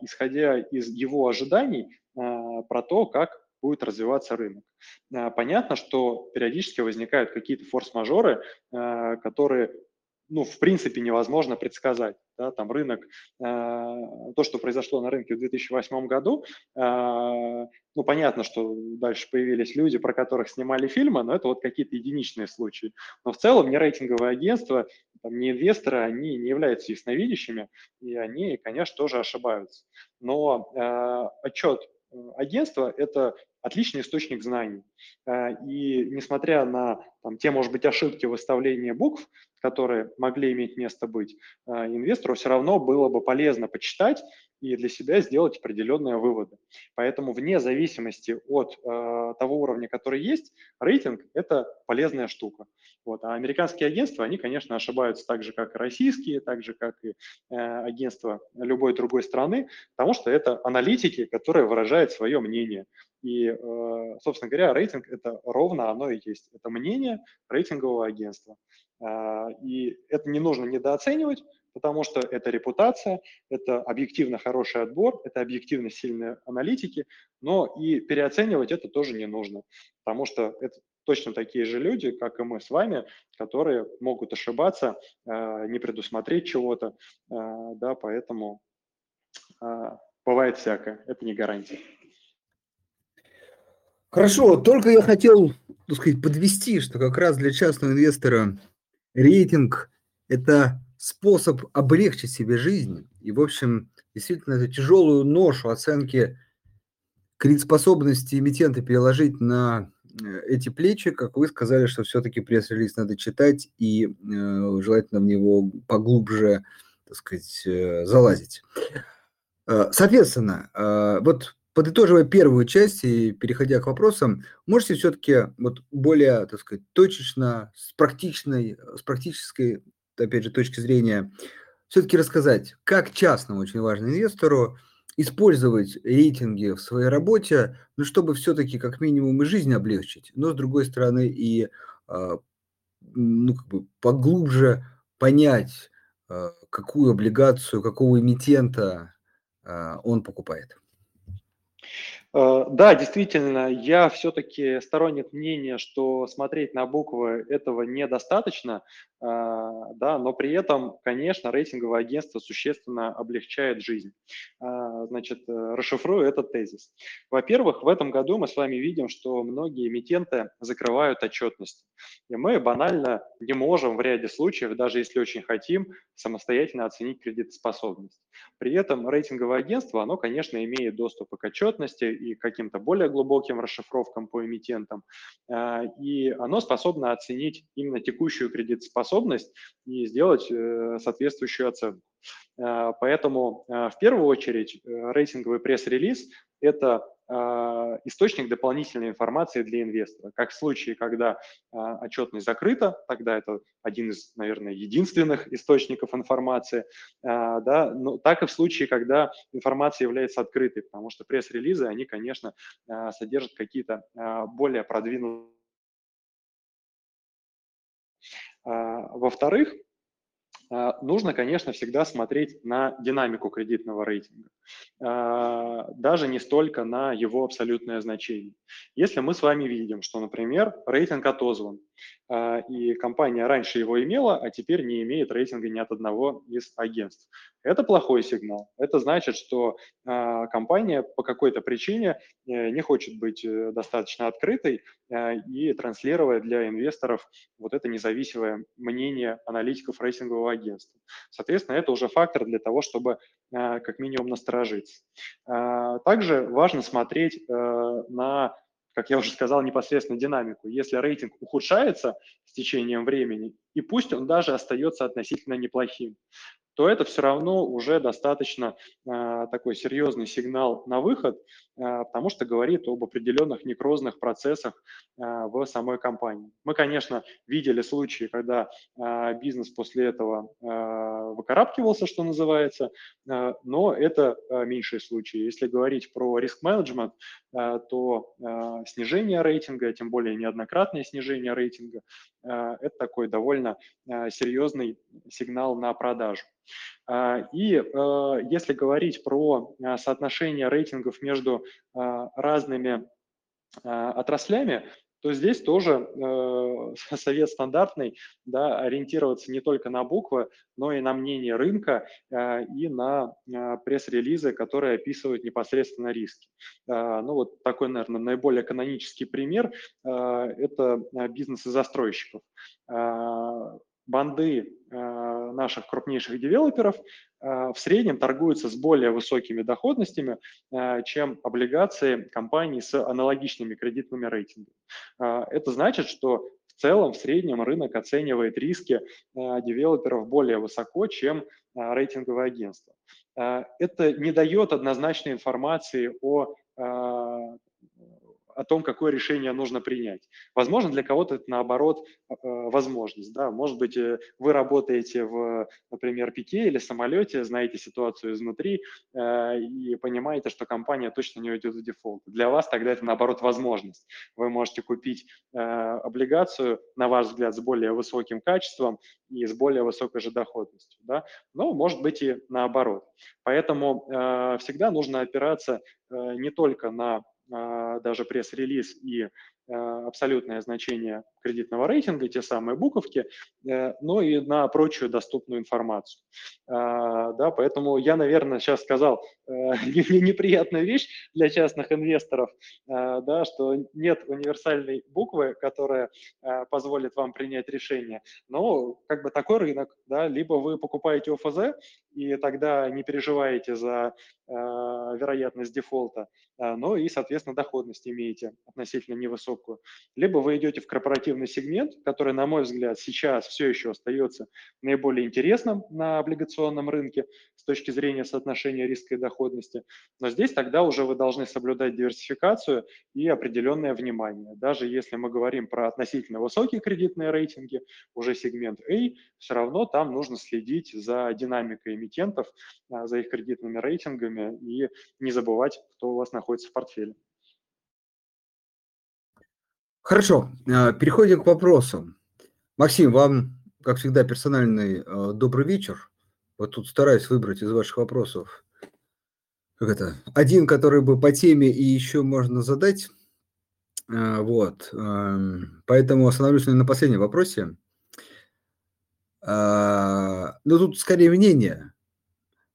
исходя из его ожиданий а, про то, как будет развиваться рынок. Понятно, что периодически возникают какие-то форс-мажоры, которые ну, в принципе, невозможно предсказать. Да, там рынок, э, то, что произошло на рынке в 2008 году, э, ну, понятно, что дальше появились люди, про которых снимали фильмы, но это вот какие-то единичные случаи. Но в целом не рейтинговые агентства, там, не инвесторы, они не являются ясновидящими, и они, конечно, тоже ошибаются. Но э, отчет э, агентства – это отличный источник знаний. Э, и несмотря на там, те, может быть, ошибки выставления букв, которые могли иметь место быть, э, инвестору все равно было бы полезно почитать и для себя сделать определенные выводы. Поэтому вне зависимости от э, того уровня, который есть, рейтинг – это полезная штука. Вот. А американские агентства, они, конечно, ошибаются так же, как и российские, так же, как и э, агентства любой другой страны, потому что это аналитики, которые выражают свое мнение. И, э, собственно говоря, рейтинг – это ровно оно и есть. Это мнение рейтингового агентства. Э, и это не нужно недооценивать, потому что это репутация, это объективно хороший отбор, это объективно сильные аналитики, но и переоценивать это тоже не нужно, потому что это точно такие же люди, как и мы с вами, которые могут ошибаться, э, не предусмотреть чего-то, да, поэтому бывает всякое, это не гарантия. Хорошо, только я хотел, так сказать, подвести, что как раз для частного инвестора рейтинг – это способ облегчить себе жизнь. И, в общем, действительно, эту тяжелую ношу оценки кредитоспособности эмитента переложить на э, эти плечи, как вы сказали, что все-таки пресс-релиз надо читать и э, желательно в него поглубже, так сказать, э, залазить. Э, соответственно, э, вот подытоживая первую часть и переходя к вопросам, можете все-таки вот более, так сказать, точечно, с практичной, с практической, опять же, точки зрения, все-таки рассказать, как частному, очень важному инвестору, использовать рейтинги в своей работе, ну, чтобы все-таки как минимум и жизнь облегчить, но с другой стороны и а, ну, как бы поглубже понять, а, какую облигацию, какого эмитента а, он покупает. Э, да, действительно, я все-таки сторонник мнения, что смотреть на буквы этого недостаточно, да, но при этом, конечно, рейтинговое агентство существенно облегчает жизнь. Э, значит, расшифрую этот тезис. Во-первых, в этом году мы с вами видим, что многие эмитенты закрывают отчетность. И мы банально не можем в ряде случаев, даже если очень хотим, самостоятельно оценить кредитоспособность. При этом рейтинговое агентство, оно, конечно, имеет доступ к отчетности и к каким-то более глубоким расшифровкам по эмитентам, а, и оно способно оценить именно текущую кредитоспособность и сделать э, соответствующую оценку. А, поэтому в первую очередь э, рейтинговый пресс-релиз – это источник дополнительной информации для инвестора. Как в случае, когда отчетность закрыта, тогда это один из, наверное, единственных источников информации, да, но так и в случае, когда информация является открытой, потому что пресс-релизы, они, конечно, содержат какие-то более продвинутые во-вторых, а, нужно, конечно, всегда смотреть на динамику кредитного рейтинга, а, даже не столько на его абсолютное значение. Если мы с вами видим, что, например, рейтинг отозван, а, и компания раньше его имела, а теперь не имеет рейтинга ни от одного из агентств. Это плохой сигнал. Это значит, что компания по какой-то причине э, не хочет быть э, достаточно открытой э, и транслировать для инвесторов вот это независимое мнение аналитиков рейтингового агентства. Соответственно, это уже фактор для того, чтобы как минимум насторожиться. Также важно смотреть на как я уже сказал, непосредственно динамику. Если рейтинг ухудшается с течением времени, и пусть он даже остается относительно неплохим, то это все равно уже достаточно э, такой серьезный сигнал на выход, э, потому что говорит об определенных некрозных процессах э, в самой компании. Мы, конечно, видели случаи, когда э, бизнес после этого э, выкарабкивался, что называется, э, но это э, меньшие случаи. Если говорить про риск-менеджмент, э, то э, снижение рейтинга, тем более неоднократное снижение рейтинга, э, это такой довольно э, серьезный сигнал на продажу. А, и э, если говорить про э, соотношение рейтингов между разными отраслями, то здесь тоже э, совет стандартный, да, ориентироваться не только на буквы, но и на мнение рынка э, и на э, пресс-релизы, которые описывают непосредственно риски. Э, ну вот такой, наверное, наиболее канонический пример э, – это бизнесы застройщиков. Э, банды э, наших крупнейших девелоперов э, в среднем торгуются с более высокими доходностями, э, чем облигации компаний с аналогичными кредитными рейтингами. Это значит, что в целом в среднем рынок оценивает риски девелоперов более высоко, чем рейтинговое агентство. Это не дает однозначной информации о о том, какое решение нужно принять. Возможно, для кого-то это наоборот э, возможность. Да? Может быть, э, вы работаете в, например, пике или самолете, знаете ситуацию изнутри э, и понимаете, что компания точно не уйдет в дефолт. Для вас тогда это наоборот возможность. Вы можете купить облигацию, на ваш взгляд, с более высоким качеством и с более высокой же доходностью. Да? Но может быть и наоборот. Поэтому всегда нужно опираться не только на даже пресс-релиз и а, абсолютное значение кредитного рейтинга, те самые буковки, э, но и на прочую доступную информацию. А, да, поэтому я, наверное, сейчас сказал э, неприятную вещь для частных инвесторов, да, что нет универсальной буквы, которая позволит вам принять решение. Но как бы такой рынок, да, либо вы покупаете ОФЗ, и тогда не переживаете за вероятность дефолта, но и, соответственно, доходность имеете относительно невысокую высокую, либо вы идете в корпоративный сегмент, который, на мой взгляд, сейчас все еще остается наиболее интересным на облигационном рынке с точки зрения соотношения риска и доходности, но здесь тогда уже вы должны соблюдать диверсификацию и определенное внимание. Даже если мы говорим про относительно высокие кредитные рейтинги, уже сегмент A, все равно там нужно следить за динамикой эмитентов, а, за их кредитными рейтингами и не забывать, кто у вас находится в портфеле. Хорошо, э, переходим к вопросам. Максим, вам, как всегда, персональный э, добрый вечер. Вот тут стараюсь выбрать из ваших вопросов как это, один, который бы по теме и еще можно задать. Э, вот. Эм, поэтому остановлюсь на последнем вопросе. Ну, тут скорее мнение,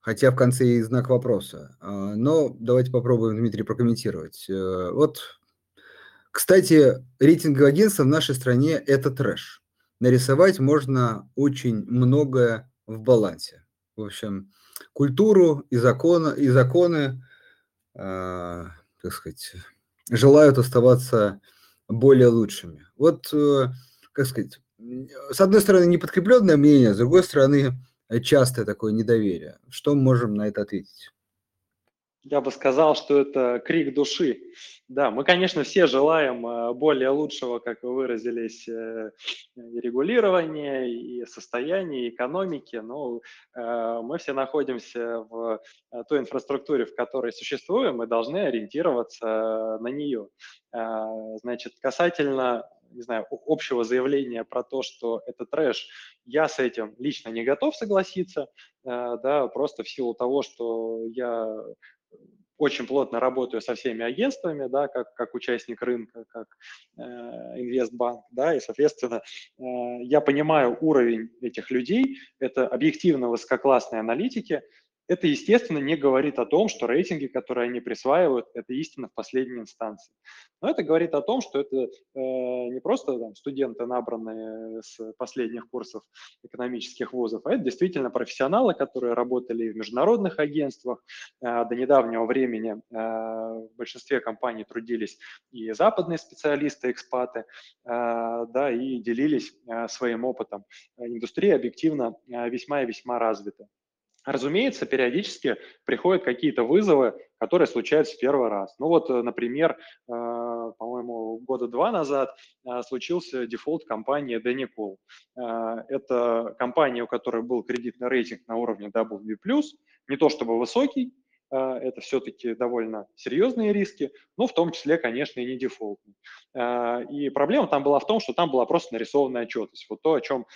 хотя в конце и знак вопроса. Но давайте попробуем, Дмитрий, прокомментировать. Вот кстати, рейтинговое агентство в нашей стране – это трэш. Нарисовать можно очень многое в балансе. В общем, культуру и, закона, и законы, э, так сказать, желают оставаться более лучшими. Вот, э, как сказать, с одной стороны, неподкрепленное мнение, с другой стороны, частое такое недоверие. Что мы можем на это ответить? Я бы сказал, что это крик души. Да, мы, конечно, все желаем э, более лучшего, как вы выразились, э, регулирования, и состояния, экономики, но э, мы все находимся в той инфраструктуре, в которой существуем, и должны ориентироваться на нее. Значит, касательно не знаю, общего заявления про то, что это трэш, я с этим лично не готов согласиться, да, просто в силу того, что я очень плотно работаю со всеми агентствами, да, как, как участник рынка, как э, инвестбанк, да, и, соответственно, э, я понимаю уровень этих людей, это объективно высококлассные аналитики, это, естественно, не говорит о том, что рейтинги, которые они присваивают, это истина в последней инстанции. Но это говорит о том, что это э, не просто там, студенты, набранные с последних курсов экономических вузов, а это действительно профессионалы, которые работали в международных агентствах. Э, до недавнего времени э, в большинстве компаний трудились и западные специалисты, экспаты, э, да, и делились э, своим опытом. Индустрия объективно э, весьма и весьма развита. Разумеется, периодически приходят какие-то вызовы, которые случаются в первый раз. Ну вот, э, например, э, по-моему, года два назад э, случился дефолт компании Denicol. Это компания, у которой был кредитный рейтинг на уровне W+, не то чтобы высокий, это все-таки довольно серьезные риски, но в том числе, конечно, и не дефолтный. И проблема там была в том, что там была просто нарисованная отчетность. Вот то, о чем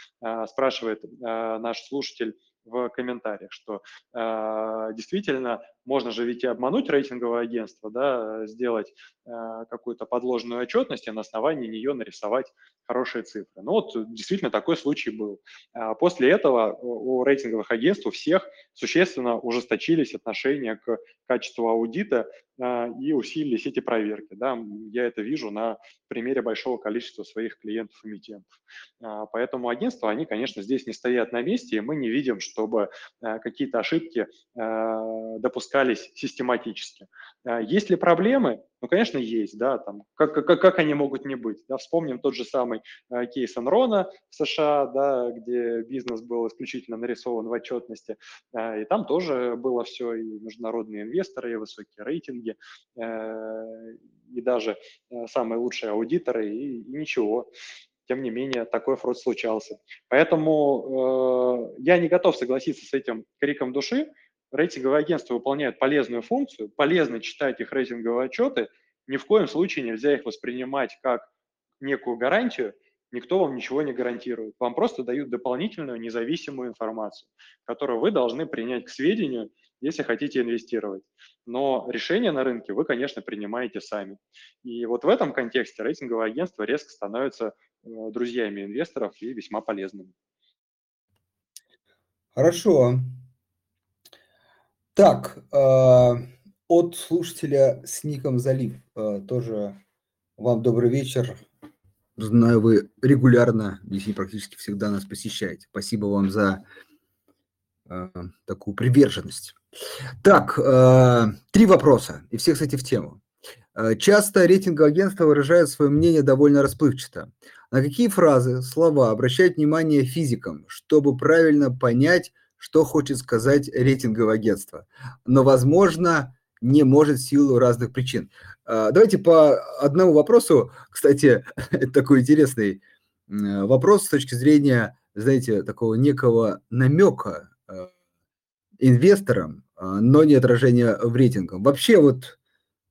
спрашивает наш слушатель в комментариях, что э, действительно можно же ведь и обмануть рейтинговое агентство, да, сделать э, какую-то подложную отчетность и на основании нее нарисовать хорошие цифры. Ну вот действительно такой случай был. А после этого у рейтинговых агентств у всех существенно ужесточились отношения к качеству аудита и усилились эти проверки. Да. Я это вижу на примере большого количества своих клиентов-эмитентов. Э, поэтому агентства, они, конечно, здесь не стоят на месте, и мы не видим, чтобы э, какие-то ошибки допускались систематически. А есть ли проблемы? Ну, конечно, есть, да, там, как, как, как они могут не быть? Да, вспомним тот же самый э, кейс Enron в США, да, где бизнес был исключительно нарисован в отчетности, э, и там тоже было все, и международные инвесторы, и высокие рейтинги, э, и даже э, самые лучшие аудиторы, и, и ничего тем не менее, такой фрод случался. Поэтому э, я не готов согласиться с этим криком души, рейтинговые агентства выполняют полезную функцию, полезно читать их рейтинговые отчеты, ни в коем случае нельзя их воспринимать как некую гарантию, никто вам ничего не гарантирует. Вам просто дают дополнительную независимую информацию, которую вы должны принять к сведению, если хотите инвестировать. Но решение на рынке вы, конечно, принимаете сами. И вот в этом контексте рейтинговые агентства резко становятся э, друзьями инвесторов и весьма полезными. Хорошо. Так, э, от слушателя с ником Залив э, тоже вам добрый вечер. Знаю, вы регулярно, если практически всегда нас посещаете. Спасибо вам за э, такую приверженность. Так, три вопроса, и все, кстати, в тему. Часто рейтинговые агентства выражают свое мнение довольно расплывчато. На какие фразы, слова обращают внимание физикам, чтобы правильно понять, что хочет сказать рейтинговое агентство. Но, возможно, не может в силу разных причин. А, давайте по одному вопросу, кстати, это такой интересный вопрос с точки зрения, знаете, такого некого намека а, инвесторам, а, но не отражения в рейтингах. Вообще вот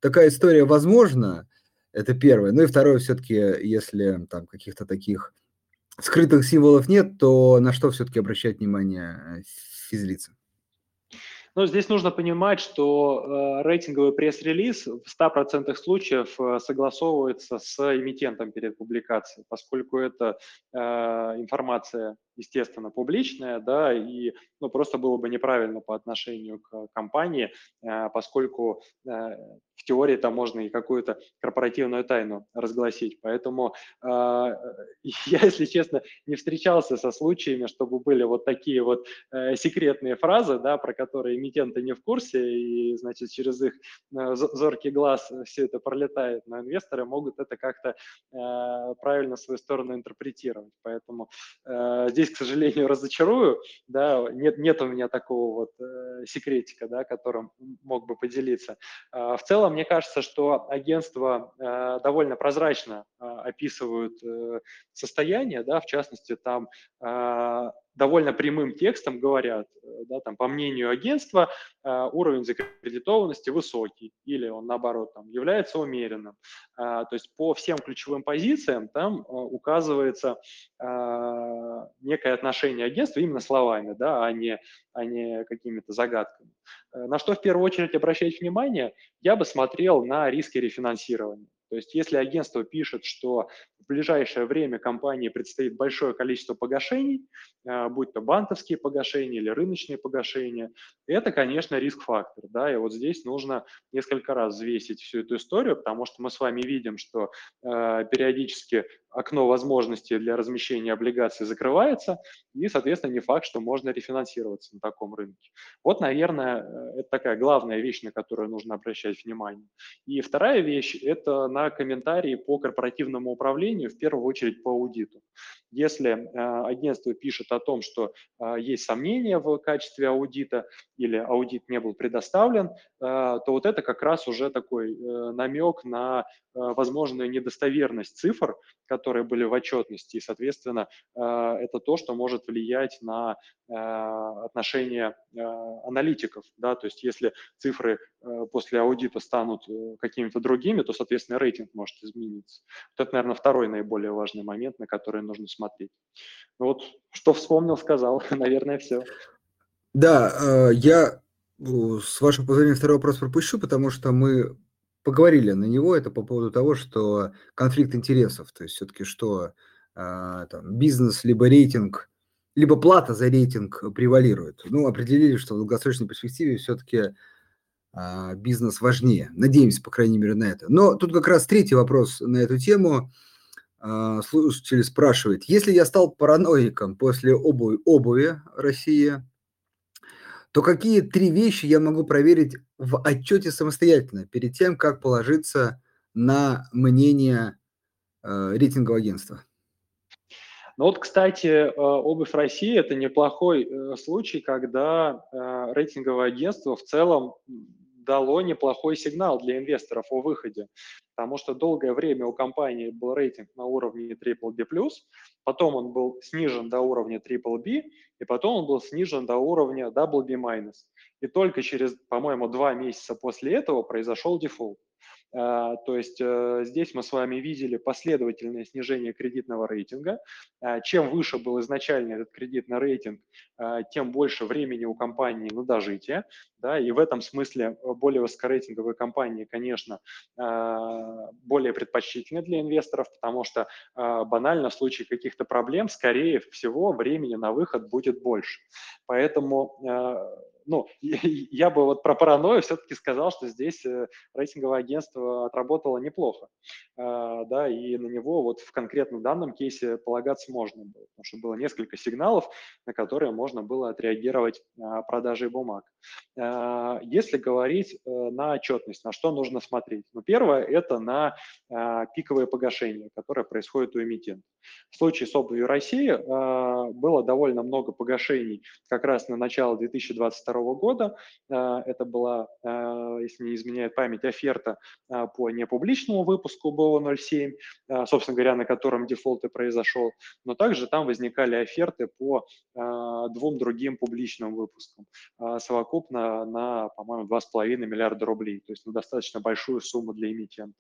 такая история возможна, это первое. Ну и второе, все-таки, если там каких-то таких скрытых символов нет, то на что все-таки обращать внимание э, физлица? Ну, здесь нужно понимать, что э, рейтинговый пресс-релиз в 100% случаев э, согласовывается с эмитентом перед публикацией, поскольку это э, информация, естественно, публичная, да, и ну, просто было бы неправильно по отношению к компании, э, поскольку э, теории там можно и какую-то корпоративную тайну разгласить. Поэтому э, я, если честно, не встречался со случаями, чтобы были вот такие вот э, секретные фразы, да, про которые эмитенты не в курсе, и, значит, через их э, зоркий глаз все это пролетает, но инвесторы могут это как-то э, правильно в свою сторону интерпретировать. Поэтому э, здесь, к сожалению, разочарую, да, нет, нет у меня такого вот э, секретика, да, которым мог бы поделиться. Э, в целом, мне кажется, что агентства э, довольно прозрачно э, описывают э, состояние, да, в частности, там э, довольно прямым текстом говорят, э, да, там, по мнению агентства, э, уровень закредитованности высокий или он, наоборот, там, является умеренным. Э, то есть по всем ключевым позициям там указывается некое отношение агентства именно словами, да, а не, а не какими-то загадками. На что в первую очередь обращать внимание, я бы смотрел на риски рефинансирования. То есть если агентство пишет, что в ближайшее время компании предстоит большое количество погашений, а, будь то банковские погашения или рыночные погашения, это, конечно, риск-фактор. Да? И вот здесь нужно несколько раз взвесить всю эту историю, потому что мы с вами видим, что э, периодически окно возможностей для размещения облигаций закрывается, и, соответственно, не факт, что можно рефинансироваться на таком рынке. Вот, наверное, э, это такая главная вещь, на которую нужно обращать внимание. И вторая вещь – это на комментарии по корпоративному управлению, в первую очередь по аудиту. Если э, агентство пишет о том, что э, есть сомнения в качестве аудита или аудит не был предоставлен, то вот это как раз уже такой намек на возможную недостоверность цифр, которые были в отчетности, и, соответственно, это то, что может влиять на отношения аналитиков. Да? То есть если цифры после аудита станут какими-то другими, то, соответственно, рейтинг может измениться. Вот это, наверное, второй наиболее важный момент, на который нужно смотреть. Вот, что вспомнил, сказал. Наверное, все. Да, э, я с вашего позволения второй вопрос пропущу, потому что мы поговорили на него. Это по поводу того, что конфликт интересов, то есть все-таки что э, там, бизнес либо рейтинг, либо плата за рейтинг превалирует. Ну, определили, что в долгосрочной перспективе все-таки а, бизнес важнее. Надеемся, по крайней мере, на это. Но тут как раз третий вопрос на эту тему. А, слушатель спрашивает, если я стал параноиком после обуви, обуви России, то какие три вещи я могу проверить в отчете самостоятельно перед тем, как положиться на мнение э, рейтингового агентства? Ну вот, кстати, э, обувь России – это неплохой э, случай, когда э, рейтинговое агентство в целом дало неплохой сигнал для инвесторов о выходе, потому что долгое время у компании был рейтинг на уровне BBB+, потом он был снижен до уровня BBB, и потом он был снижен до уровня BB-. И только через, по-моему, два месяца после этого произошел дефолт. А, то есть э, здесь мы с вами видели последовательное снижение кредитного рейтинга. А, чем выше был изначально этот кредитный рейтинг, а, тем больше времени у компании на дожитие. Да, и в этом смысле э, более высокорейтинговые компании, конечно, более предпочтительны для инвесторов, потому что банально в случае каких-то проблем, скорее всего, времени на выход будет больше. Поэтому ну, я бы вот про паранойю все-таки сказал, что здесь э, рейтинговое агентство отработало неплохо, а, да, и на него вот в конкретном данном кейсе полагаться можно было, потому что было несколько сигналов, на которые можно было отреагировать а, продажей бумаг. А, если говорить э, на отчетность, на что нужно смотреть? Ну, первое – это на пиковые погашения, которые происходят у эмитента. В случае с обувью России было довольно много погашений как раз на начало 2022 года. Э, это была, э, если не изменяет память, оферта э, по непубличному выпуску БО-07, собственно говоря, на котором дефолт и произошел. Но также там возникали оферты по двум другим публичным выпускам, совокупно на, по-моему, 2,5 миллиарда рублей, то есть на достаточно большую сумму для эмитента.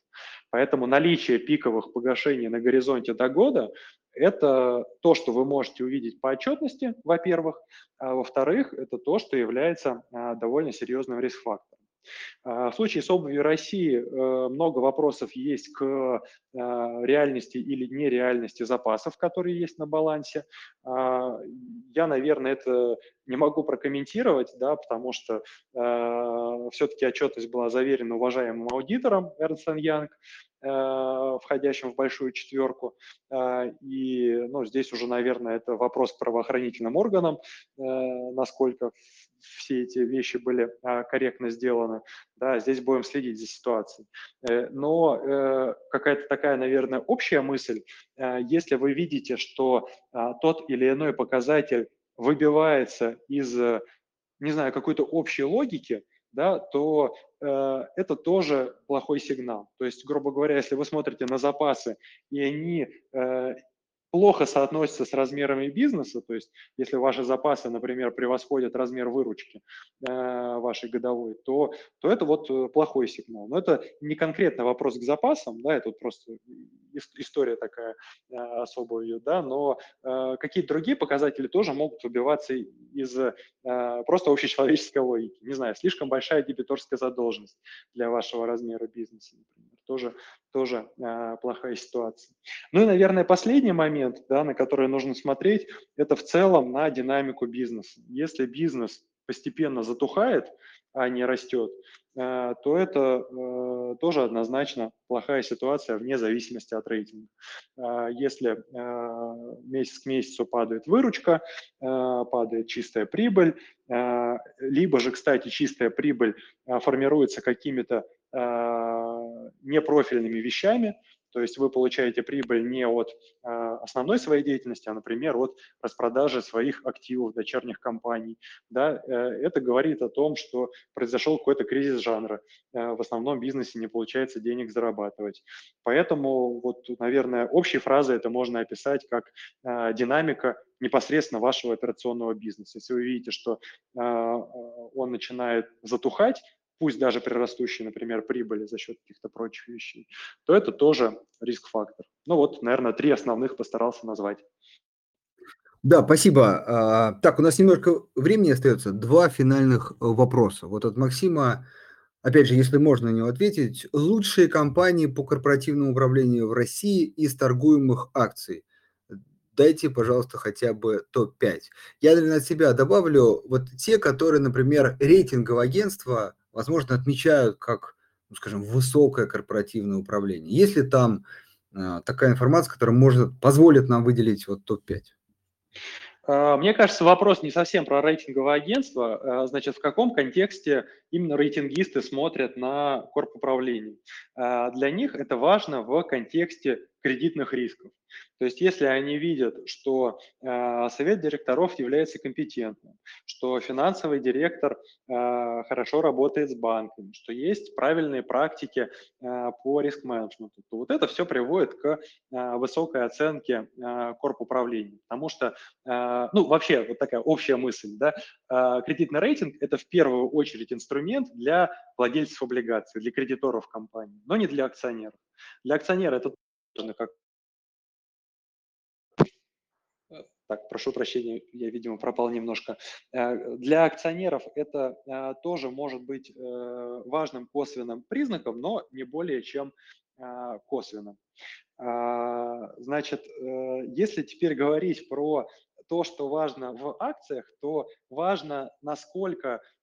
Поэтому наличие пиковых погашений на горизонте до года это то, что вы можете увидеть по отчетности, во-первых, а во-вторых, это то, что является а, довольно серьезным риск-фактором. А, в случае с обувью России э, много вопросов есть к реальности или нереальности запасов, которые есть на балансе. Я, наверное, это не могу прокомментировать, да, потому что э, все-таки отчетность была заверена уважаемым аудитором Ernst Young, Э, входящим в большую четверку. Э, и ну, здесь уже, наверное, это вопрос к правоохранительным органам, э, насколько все эти вещи были корректно сделаны. Да, здесь будем следить за ситуацией. Но какая-то такая, наверное, общая мысль, если вы видите, что тот или иной показатель выбивается из, не знаю, какой-то общей логики, да, то э, это тоже плохой сигнал. То есть, грубо говоря, если вы смотрите на запасы, и они э, плохо соотносится с размерами бизнеса, то есть если ваши запасы, например, превосходят размер выручки э, вашей годовой, то, то это вот э, плохой сигнал. Но это не конкретно вопрос к запасам, да, это вот просто история такая э, особая, да, но э, какие-то другие показатели тоже могут выбиваться из э, просто общечеловеческой логики. Не знаю, слишком большая дебиторская задолженность для вашего размера бизнеса, например тоже, тоже э, плохая ситуация. Ну и, наверное, последний момент, да, на который нужно смотреть, это в целом на динамику бизнеса. Если бизнес постепенно затухает, а не растет, э, то это э, тоже однозначно плохая ситуация вне зависимости от рейтинга. Э, если месяц к месяцу падает выручка, падает чистая прибыль, либо же, кстати, чистая прибыль формируется какими-то непрофильными вещами, то есть вы получаете прибыль не от э, основной своей деятельности, а, например, от распродажи своих активов дочерних компаний. Да? Э, это говорит о том, что произошел какой-то кризис жанра. В основном бизнесе не получается денег зарабатывать. Поэтому, вот, наверное, общей фразой это можно описать как динамика непосредственно вашего операционного бизнеса. Если вы видите, что он начинает затухать, пусть даже при растущей, например, прибыли за счет каких-то прочих вещей, то это тоже риск-фактор. Ну вот, наверное, три основных постарался назвать. Да, спасибо. А, так, у нас немножко времени остается. Два финальных э, вопроса. Вот от Максима, опять же, если можно на него ответить. Лучшие компании по корпоративному управлению в России из торгуемых акций. Дайте, пожалуйста, хотя бы топ-5. Я, наверное, от себя добавлю вот те, которые, например, рейтинговое агентство возможно, отмечают как, ну, скажем, высокое корпоративное управление. Есть ли там э, такая информация, которая может, позволит нам выделить вот топ-5? А, мне кажется, вопрос не совсем про рейтинговое агентство. А, значит, в каком контексте именно рейтингисты смотрят на корпуправление? А, для них это важно в контексте кредитных рисков. То есть если они видят, что э, совет директоров является компетентным, что финансовый директор э, хорошо работает с банками, что есть правильные практики э, по риск-менеджменту, то вот это все приводит к э, высокой оценке э, корпуправления. Потому что, э, ну вообще вот такая общая мысль, да, э, кредитный рейтинг – это в первую очередь инструмент для владельцев облигаций, для кредиторов компании, но не для акционеров. Для акционера это как Так, прошу прощения, я, видимо, пропал немножко. Э, для акционеров это э, тоже может быть э, важным косвенным признаком, но не более чем косвенным. Значит, если теперь говорить про то, что важно в акциях, то важно, насколько Э,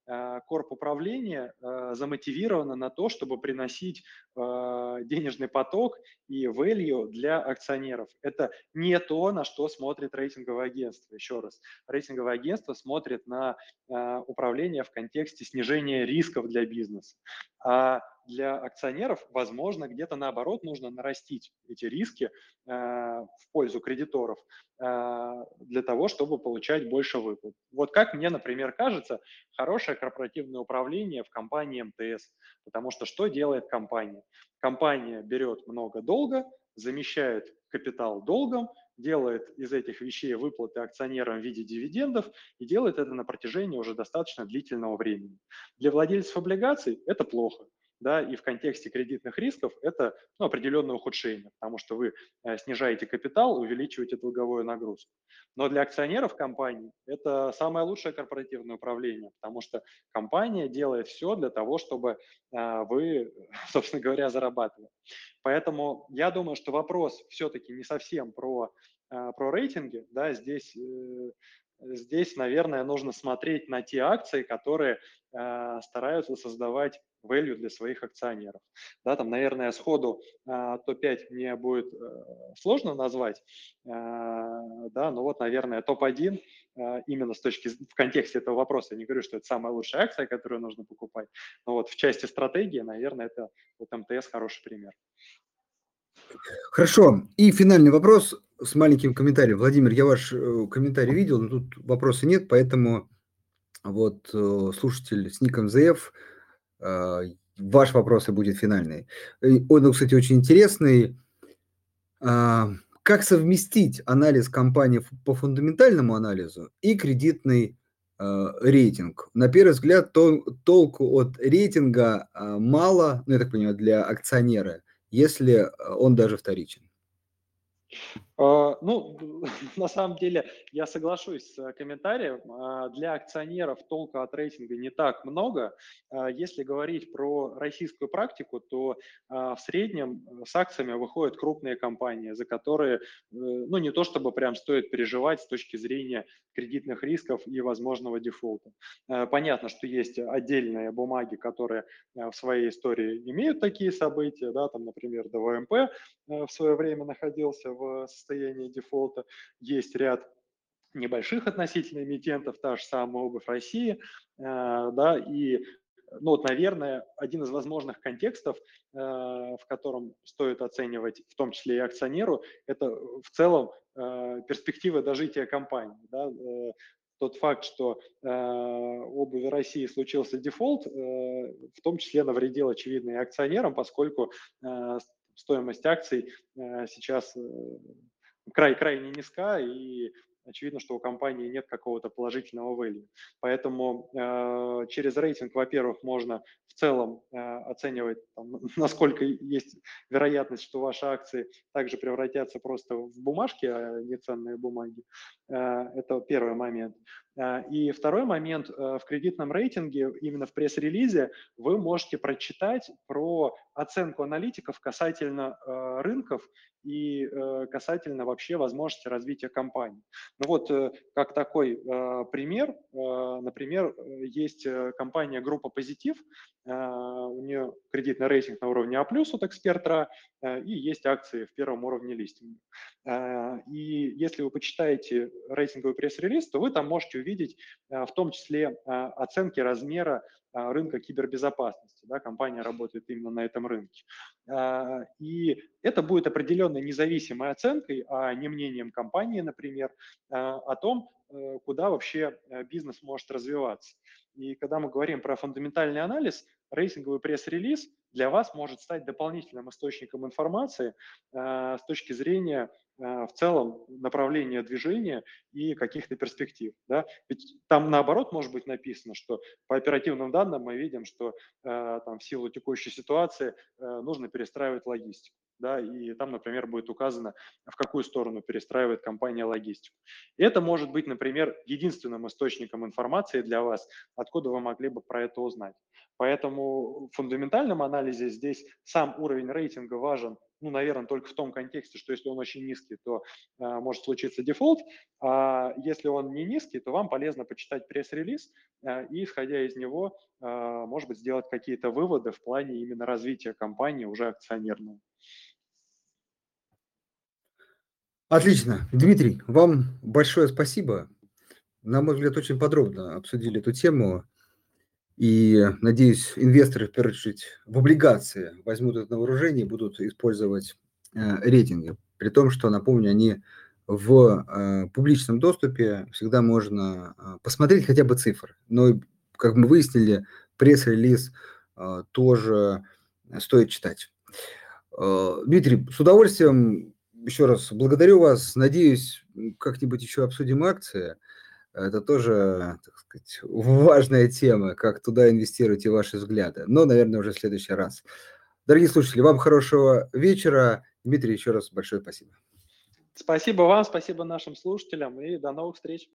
корп управления э, замотивировано на то, чтобы приносить э, денежный поток и value для акционеров. Это не то, на что смотрит рейтинговое агентство. Еще раз, рейтинговое агентство смотрит на управление в контексте снижения рисков для бизнеса. А для акционеров, возможно, где-то наоборот нужно нарастить эти риски э, в пользу кредиторов э, для того, чтобы получать больше выплат. Вот как мне, например, кажется, хорошее корпоративное управление в компании МТС, потому что что делает компания? Компания берет много долга, замещает капитал долгом, делает из этих вещей выплаты акционерам в виде дивидендов и делает это на протяжении уже достаточно длительного времени. Для владельцев облигаций это плохо да, и в контексте кредитных рисков это ну, определенное ухудшение, потому что вы э, снижаете капитал, увеличиваете долговую нагрузку. Но для акционеров компании это самое лучшее корпоративное управление, потому что компания делает все для того, чтобы э, вы, собственно говоря, зарабатывали. Поэтому я думаю, что вопрос все-таки не совсем про, э, про рейтинги, да, здесь здесь, наверное, нужно смотреть на те акции, которые э, стараются создавать value для своих акционеров. Да, там, наверное, сходу э, топ-5 мне будет э, сложно назвать, э, да, но вот, наверное, топ-1 э, именно с точки, в контексте этого вопроса, я не говорю, что это самая лучшая акция, которую нужно покупать, но вот в части стратегии, наверное, это вот МТС хороший пример. Хорошо. И финальный вопрос с маленьким комментарием. Владимир, я ваш э, комментарий видел, но тут вопроса нет, поэтому вот э, слушатель с ником ЗФ, э, ваш вопрос и будет финальный. Он, кстати, очень интересный. А, как совместить анализ компании по фундаментальному анализу и кредитный рейтинг? На первый взгляд, толку от рейтинга мало, ну, я так понимаю, для акционера – если э, он даже вторичен? А, ну, на самом деле, я соглашусь с комментарием. А, для акционеров толка от рейтинга не так много. А, если говорить про российскую практику, то в среднем с акциями выходят крупные компании, за которые, э, ну, не то чтобы прям стоит переживать с точки зрения кредитных рисков и возможного дефолта. Понятно, что есть отдельные бумаги, которые в своей истории имеют такие события, да, там, например, ДВМП э, в свое время находился в состоянии дефолта. Есть ряд небольших относительно эмитентов, та же самая обувь России, э, да, и ну вот, наверное, один из возможных контекстов, э, в котором стоит оценивать, в том числе и акционеру, это в целом э, перспективы дожития компании. Да? Тот факт, что э, обуви России случился дефолт, в том числе навредил, очевидно, и акционерам, поскольку стоимость акций сейчас край, крайне низка, и очевидно, что у компании нет какого-то положительного value. Поэтому э, через рейтинг, во-первых, можно в целом э, оценивать, там, насколько есть вероятность, что ваши акции также превратятся просто в бумажки, а не ценные бумаги. Э, это первый момент. Э, и второй момент, э, в кредитном рейтинге, именно в пресс-релизе, вы можете прочитать про оценку аналитиков касательно рынков и касательно вообще возможности развития компании. Ну вот, как такой пример, например, есть компания группа «Позитив», у нее кредитный рейтинг на уровне А+, от эксперта, и есть акции в первом уровне листинга. И если вы почитаете рейтинговый пресс-релиз, то вы там можете увидеть в том числе оценки размера рынка кибербезопасности. Да, компания работает именно на этом рынке. И это будет определенной независимой оценкой, а не мнением компании, например, о том, э, куда вообще э, бизнес может развиваться. И когда мы говорим про фундаментальный анализ, рейтинговый пресс-релиз для вас может стать дополнительным источником информации э, с точки зрения э, в целом направления движения и каких-то перспектив. Да? Ведь там наоборот может быть написано, что по оперативным данным мы видим, что э, там, в силу текущей ситуации э, нужно перестраивать логистику да, и там, например, будет указано, в какую сторону перестраивает компания логистику. И это может быть, например, единственным источником информации для вас, откуда вы могли бы про это узнать. Поэтому в фундаментальном анализе здесь сам уровень рейтинга важен, ну, наверное, только в том контексте, что если он очень низкий, то э, может случиться дефолт, а если он не низкий, то вам полезно почитать пресс-релиз э, и, исходя из него, э, может быть, сделать какие-то выводы в плане именно развития компании уже акционерного. Отлично. Дмитрий, вам большое спасибо. На мой взгляд, очень подробно обсудили эту тему. И, надеюсь, инвесторы, в первую очередь, в облигации возьмут это на вооружение и будут использовать э, рейтинги. При том, что, напомню, они в э, публичном доступе всегда можно э, посмотреть хотя бы цифры. Но, как мы выяснили, пресс-релиз э, тоже стоит читать. Э, Дмитрий, с удовольствием еще раз благодарю вас. Надеюсь, как-нибудь еще обсудим акции. Это тоже, так сказать, важная тема, как туда инвестируете ваши взгляды. Но, наверное, уже в следующий раз. Дорогие слушатели, вам хорошего вечера. Дмитрий, еще раз большое спасибо. Спасибо вам, спасибо нашим слушателям и до новых встреч.